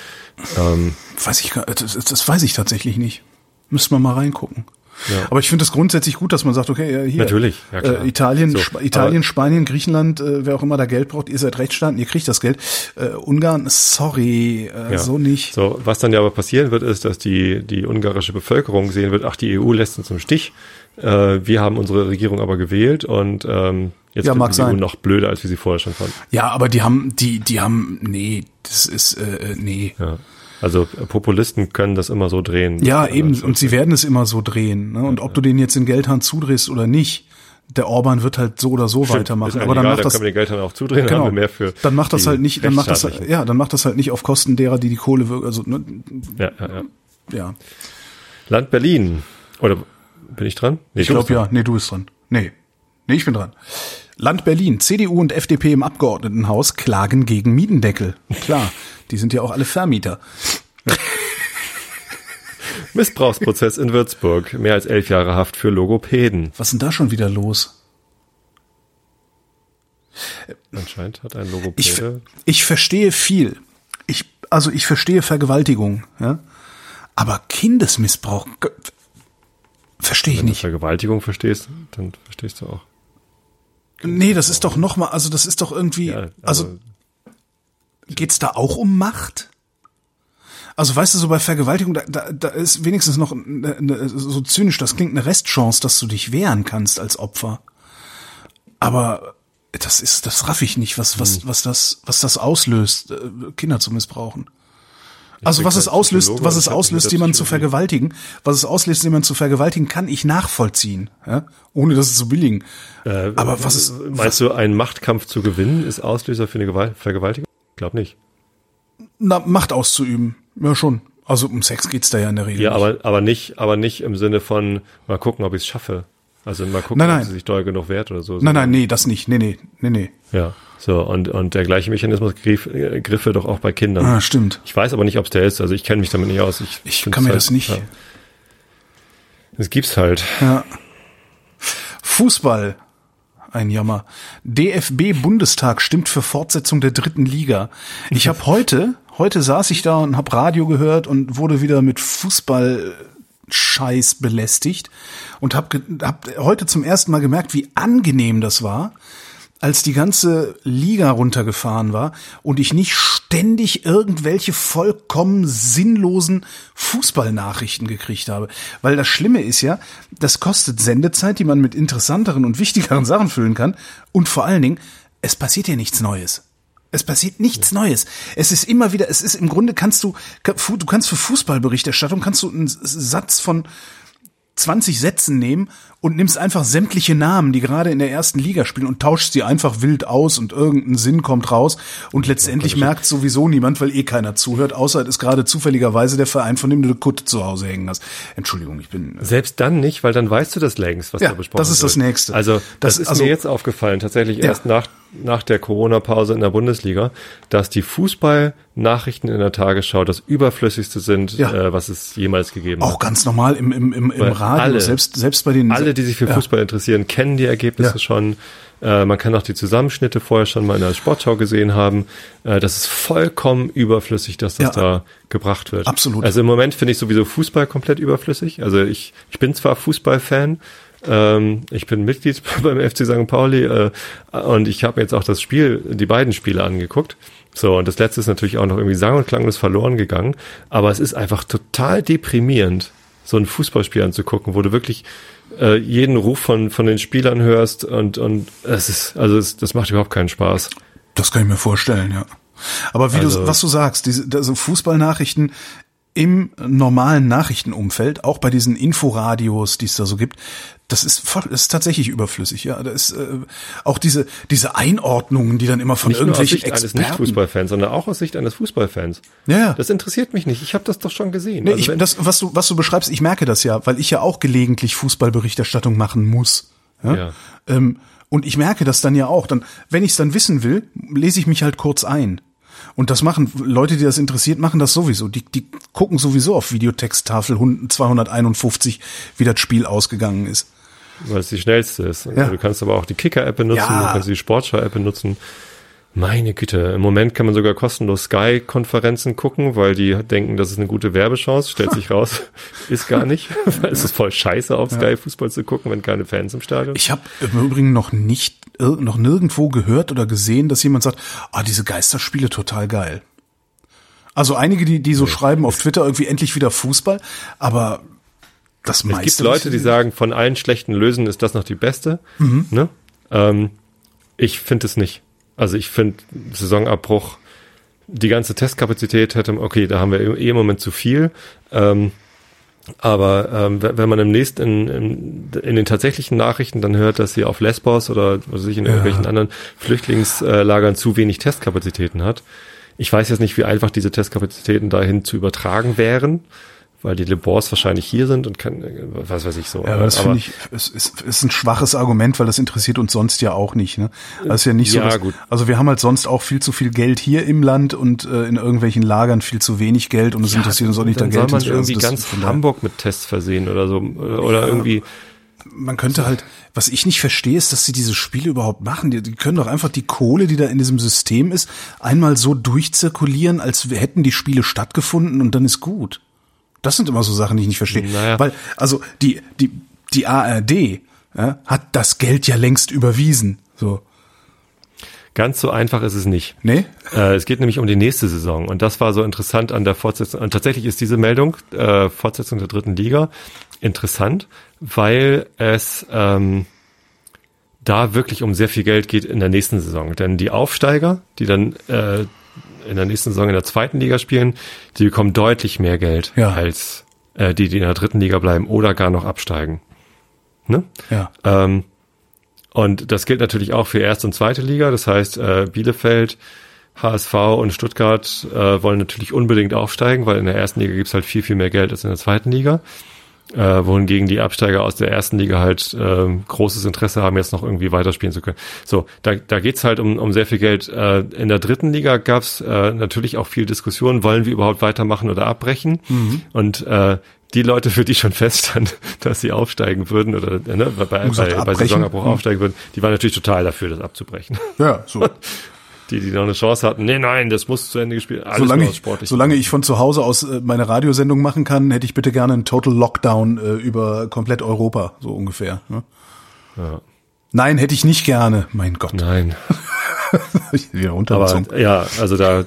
Ähm, weiß ich, das, das weiß ich tatsächlich nicht. Müssen wir mal reingucken. Ja. Aber ich finde es grundsätzlich gut, dass man sagt, okay, hier Natürlich, ja, klar. Äh, Italien, so, Sp Italien, Spanien, Griechenland, äh, wer auch immer da Geld braucht, ihr seid Rechtsstaaten, ihr kriegt das Geld. Äh, Ungarn, sorry, äh, ja. so nicht. So, was dann ja aber passieren wird, ist, dass die die ungarische Bevölkerung sehen wird, ach, die EU lässt uns im Stich. Äh, wir haben unsere Regierung aber gewählt und ähm, jetzt ja, mag die sein. EU noch blöder, als wir sie vorher schon fanden. Ja, aber die haben, die, die haben, nee, das ist, äh, nee. Ja. Also Populisten können das immer so drehen. Ja, eben, und sie werden es immer so drehen. Ne? Und ob du den jetzt in Geldhahn zudrehst oder nicht, der Orban wird halt so oder so Stimmt, weitermachen. Aber dann egal, macht das, können wir den Geldhahn auch zudrehen, genau, haben wir mehr für. Dann macht das halt nicht, dann macht das, ja, dann macht das halt nicht auf Kosten derer, die die Kohle, also, ne, ja, ja, ja. ja. Land Berlin. Oder bin ich dran? Nee, ich glaube ja. Nee, du bist dran. Nee. Nee, ich bin dran. Land Berlin. CDU und FDP im Abgeordnetenhaus klagen gegen Mietendeckel. Klar. Die sind ja auch alle Vermieter. Missbrauchsprozess in Würzburg. Mehr als elf Jahre Haft für Logopäden. Was ist denn da schon wieder los? Anscheinend hat ein Logopäde. Ich, ich verstehe viel. Ich, also ich verstehe Vergewaltigung, ja. Aber Kindesmissbrauch verstehe ich Wenn nicht. Wenn du Vergewaltigung verstehst, dann verstehst du auch. Nee, das ist doch nochmal, also das ist doch irgendwie, ja, also Geht's da auch um Macht? Also weißt du, so bei Vergewaltigung, da, da, da ist wenigstens noch eine, eine, so zynisch, das klingt eine Restchance, dass du dich wehren kannst als Opfer. Aber das ist, das raff ich nicht, was, was, hm. was das, was das auslöst, äh, Kinder zu missbrauchen. Also was es auslöst, was es auslöst, jemanden zu vergewaltigen, was es auslöst, jemanden zu vergewaltigen, kann ich nachvollziehen, ja? ohne das zu billigen. Äh, Aber was ist? Meinst was, du, einen Machtkampf zu gewinnen ist Auslöser für eine Gewalt, Vergewaltigung? Glaub nicht. Na, Macht auszuüben. Ja, schon. Also um Sex geht's da ja in der Regel. Ja, nicht. aber, aber nicht, aber nicht im Sinne von mal gucken, ob ich es schaffe. Also mal gucken, nein, nein. ob sie sich doll genug wert oder so. Nein, nein, nee, das nicht. Nee, nee, nee, nee. Ja. So, und, und der gleiche Mechanismus griff, äh, griffe doch auch bei Kindern. Ah, stimmt. Ich weiß aber nicht, ob es der ist. Also ich kenne mich damit nicht aus. Ich, ich kann mir halt, das nicht. Ja. Das gibt's halt. Ja. Fußball ein Jammer. DFB-Bundestag stimmt für Fortsetzung der dritten Liga. Ich habe heute, heute saß ich da und habe Radio gehört und wurde wieder mit Fußball Scheiß belästigt und habe hab heute zum ersten Mal gemerkt, wie angenehm das war, als die ganze Liga runtergefahren war und ich nicht ständig irgendwelche vollkommen sinnlosen Fußballnachrichten gekriegt habe. Weil das Schlimme ist ja, das kostet Sendezeit, die man mit interessanteren und wichtigeren Sachen füllen kann. Und vor allen Dingen, es passiert ja nichts Neues. Es passiert nichts Neues. Es ist immer wieder, es ist im Grunde kannst du, du kannst für Fußballberichterstattung kannst du einen Satz von 20 Sätzen nehmen und nimmst einfach sämtliche Namen, die gerade in der ersten Liga spielen und tauschst sie einfach wild aus und irgendein Sinn kommt raus und letztendlich ja, merkt sowieso niemand, weil eh keiner zuhört, außer es ist gerade zufälligerweise der Verein, von dem du eine Kutte zu Hause hängen hast. Entschuldigung, ich bin... Äh Selbst dann nicht, weil dann weißt du das längst, was ja, da besprochen wird. das ist wird. das Nächste. Also das, das ist also, mir jetzt aufgefallen, tatsächlich ja. erst nach nach der Corona-Pause in der Bundesliga, dass die Fußball-Nachrichten in der Tagesschau das überflüssigste sind, ja. äh, was es jemals gegeben Auch hat. Auch ganz normal im, im, im, im Radio, alle, selbst, selbst bei den... Alle, die sich für Fußball ja. interessieren, kennen die Ergebnisse ja. schon. Äh, man kann auch die Zusammenschnitte vorher schon mal in der Sportschau gesehen haben. Äh, das ist vollkommen überflüssig, dass das da gebracht wird. Absolut. Also im Moment finde ich sowieso Fußball komplett überflüssig. Also ich, ich bin zwar Fußballfan, ähm, ich bin Mitglied beim FC St. Pauli äh, und ich habe jetzt auch das Spiel, die beiden Spiele angeguckt. So, und das letzte ist natürlich auch noch irgendwie sang- und klanglos verloren gegangen. Aber es ist einfach total deprimierend, so ein Fußballspiel anzugucken, wo du wirklich äh, jeden Ruf von, von den Spielern hörst und, und es ist, also es, das macht überhaupt keinen Spaß. Das kann ich mir vorstellen, ja. Aber wie also, du, was du sagst, diese also Fußballnachrichten im normalen Nachrichtenumfeld, auch bei diesen Inforadios, die es da so gibt, das ist voll, das ist tatsächlich überflüssig, ja. Da ist äh, auch diese diese Einordnungen, die dann immer von nicht irgendwelchen nur aus Sicht Experten. eines Nicht-Fußballfans, sondern auch aus Sicht eines Fußballfans. Ja, ja. Das interessiert mich nicht. Ich habe das doch schon gesehen. Nee, also ich, das, was du was du beschreibst, ich merke das ja, weil ich ja auch gelegentlich Fußballberichterstattung machen muss. Ja. ja. Ähm, und ich merke das dann ja auch. Dann, wenn ich es dann wissen will, lese ich mich halt kurz ein. Und das machen Leute, die das interessiert, machen das sowieso. Die, die gucken sowieso auf Videotexttafel 251, wie das Spiel ausgegangen ist. Weil es die schnellste ist. Ja. Du kannst aber auch die Kicker-App benutzen, ja. du kannst die Sportschau-App benutzen. Meine Güte, im Moment kann man sogar kostenlos Sky-Konferenzen gucken, weil die denken, das ist eine gute Werbechance. Stellt sich raus, ist gar nicht. Weil es ist voll scheiße, auf Sky Fußball zu gucken, wenn keine Fans im Stadion Ich habe im Übrigen noch nicht, noch nirgendwo gehört oder gesehen, dass jemand sagt, ah, diese Geisterspiele total geil. Also einige, die, die so ja. schreiben auf Twitter irgendwie endlich wieder Fußball, aber das meiste. Es gibt Leute, die sagen, von allen schlechten Lösen ist das noch die beste. Mhm. Ne? Ähm, ich finde es nicht. Also ich finde Saisonabbruch, die ganze Testkapazität hätte, okay, da haben wir eh im Moment zu viel. Ähm, aber ähm, wenn man im nächsten in, in, in, den tatsächlichen Nachrichten dann hört, dass sie auf Lesbos oder was weiß ich in ja. irgendwelchen anderen Flüchtlingslagern zu wenig Testkapazitäten hat. Ich weiß jetzt nicht, wie einfach diese Testkapazitäten dahin zu übertragen wären weil die Labors wahrscheinlich hier sind und kann, was weiß ich so. Ja, aber das finde ich, ist, ist, ist ein schwaches Argument, weil das interessiert uns sonst ja auch nicht. Ne? Das ist ja nicht so. Ja, dass, gut. Also wir haben halt sonst auch viel zu viel Geld hier im Land und äh, in irgendwelchen Lagern viel zu wenig Geld und es ja, interessiert uns auch nicht, da Geld soll man irgendwie also ganz Hamburg mit Tests versehen oder so oder ja. irgendwie man könnte halt, was ich nicht verstehe, ist, dass sie diese Spiele überhaupt machen. Die, die, können doch einfach die Kohle, die da in diesem System ist, einmal so durchzirkulieren, als hätten die Spiele stattgefunden und dann ist gut. Das sind immer so Sachen, die ich nicht verstehe. Naja. Weil, also die, die, die ARD ja, hat das Geld ja längst überwiesen. So. Ganz so einfach ist es nicht. Nee? Äh, es geht nämlich um die nächste Saison. Und das war so interessant an der Fortsetzung. Und tatsächlich ist diese Meldung, äh, Fortsetzung der dritten Liga, interessant, weil es ähm, da wirklich um sehr viel Geld geht in der nächsten Saison. Denn die Aufsteiger, die dann äh, in der nächsten Saison in der zweiten Liga spielen, die bekommen deutlich mehr Geld ja. als äh, die, die in der dritten Liga bleiben oder gar noch absteigen. Ne? Ja. Ähm, und das gilt natürlich auch für erste und zweite Liga. Das heißt, äh, Bielefeld, HSV und Stuttgart äh, wollen natürlich unbedingt aufsteigen, weil in der ersten Liga gibt's halt viel, viel mehr Geld als in der zweiten Liga äh, wohingegen die Absteiger aus der ersten Liga halt äh, großes Interesse haben, jetzt noch irgendwie weiterspielen zu können. So, da, da geht's halt um, um sehr viel Geld. Äh, in der dritten Liga gab's äh, natürlich auch viel Diskussion, wollen wir überhaupt weitermachen oder abbrechen? Mhm. Und äh, die Leute, für die schon feststand, dass sie aufsteigen würden oder ne, bei, bei, bei Saisonabbruch mhm. aufsteigen würden, die waren natürlich total dafür, das abzubrechen. Ja, so. die, die noch eine Chance hatten. Nee, nein, das muss zu Ende gespielt. Alles solange, ich, solange ich von zu Hause aus äh, meine Radiosendung machen kann, hätte ich bitte gerne einen Total Lockdown äh, über komplett Europa, so ungefähr. Ne? Ja. Nein, hätte ich nicht gerne. Mein Gott. Nein. Wieder Aber, ja, also da,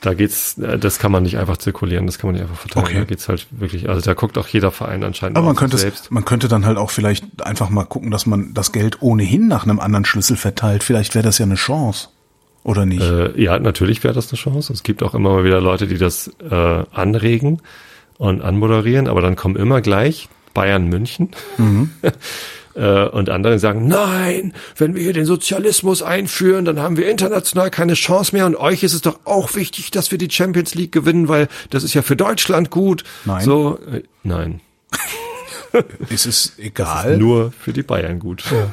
da geht's, äh, das kann man nicht einfach zirkulieren, das kann man nicht einfach verteilen. Okay. Da geht's halt wirklich, also da guckt auch jeder Verein anscheinend. Aber man könnte selbst. man könnte dann halt auch vielleicht einfach mal gucken, dass man das Geld ohnehin nach einem anderen Schlüssel verteilt. Vielleicht wäre das ja eine Chance. Oder nicht? Äh, ja, natürlich wäre das eine Chance. Es gibt auch immer mal wieder Leute, die das äh, anregen und anmoderieren, aber dann kommen immer gleich Bayern München. Mhm. äh, und andere sagen, nein, wenn wir hier den Sozialismus einführen, dann haben wir international keine Chance mehr und euch ist es doch auch wichtig, dass wir die Champions League gewinnen, weil das ist ja für Deutschland gut. Nein. So, äh, nein. ist es egal? Ist nur für die Bayern gut. Ja.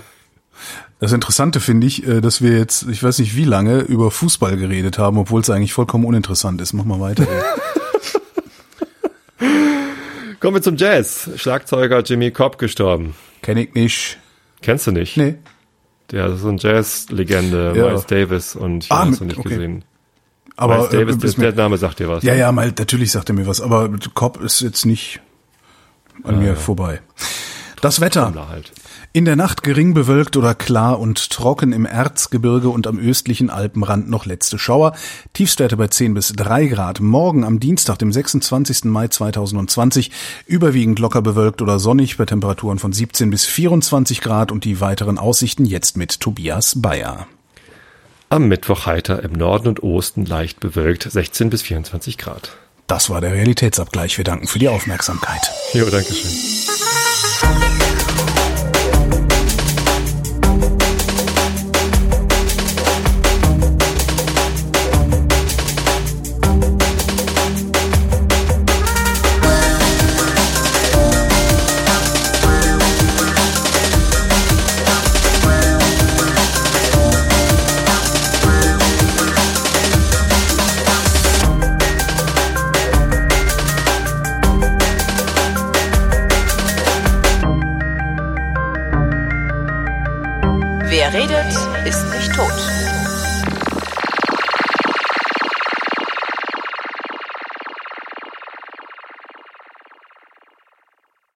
Das Interessante finde ich, äh, dass wir jetzt, ich weiß nicht wie lange, über Fußball geredet haben, obwohl es eigentlich vollkommen uninteressant ist. Mach mal weiter. Kommen wir zum Jazz. Schlagzeuger Jimmy Cobb gestorben. Kenn ich nicht. Kennst du nicht? Nee. Der ist so ein Jazz-Legende, ja. Miles Davis und ich ah, hast du nicht okay. gesehen. Aber Miles Davis, äh, der, der Name sagt dir was. Ja, ja, mal, natürlich sagt er mir was, aber Cobb ist jetzt nicht an ah, mir ja. vorbei. Das Wetter. Halt. In der Nacht gering bewölkt oder klar und trocken im Erzgebirge und am östlichen Alpenrand noch letzte Schauer. Tiefstwerte bei 10 bis 3 Grad. Morgen am Dienstag, dem 26. Mai 2020, überwiegend locker bewölkt oder sonnig bei Temperaturen von 17 bis 24 Grad und die weiteren Aussichten jetzt mit Tobias Bayer. Am Mittwoch heiter im Norden und Osten leicht bewölkt 16 bis 24 Grad. Das war der Realitätsabgleich. Wir danken für die Aufmerksamkeit. Jo, danke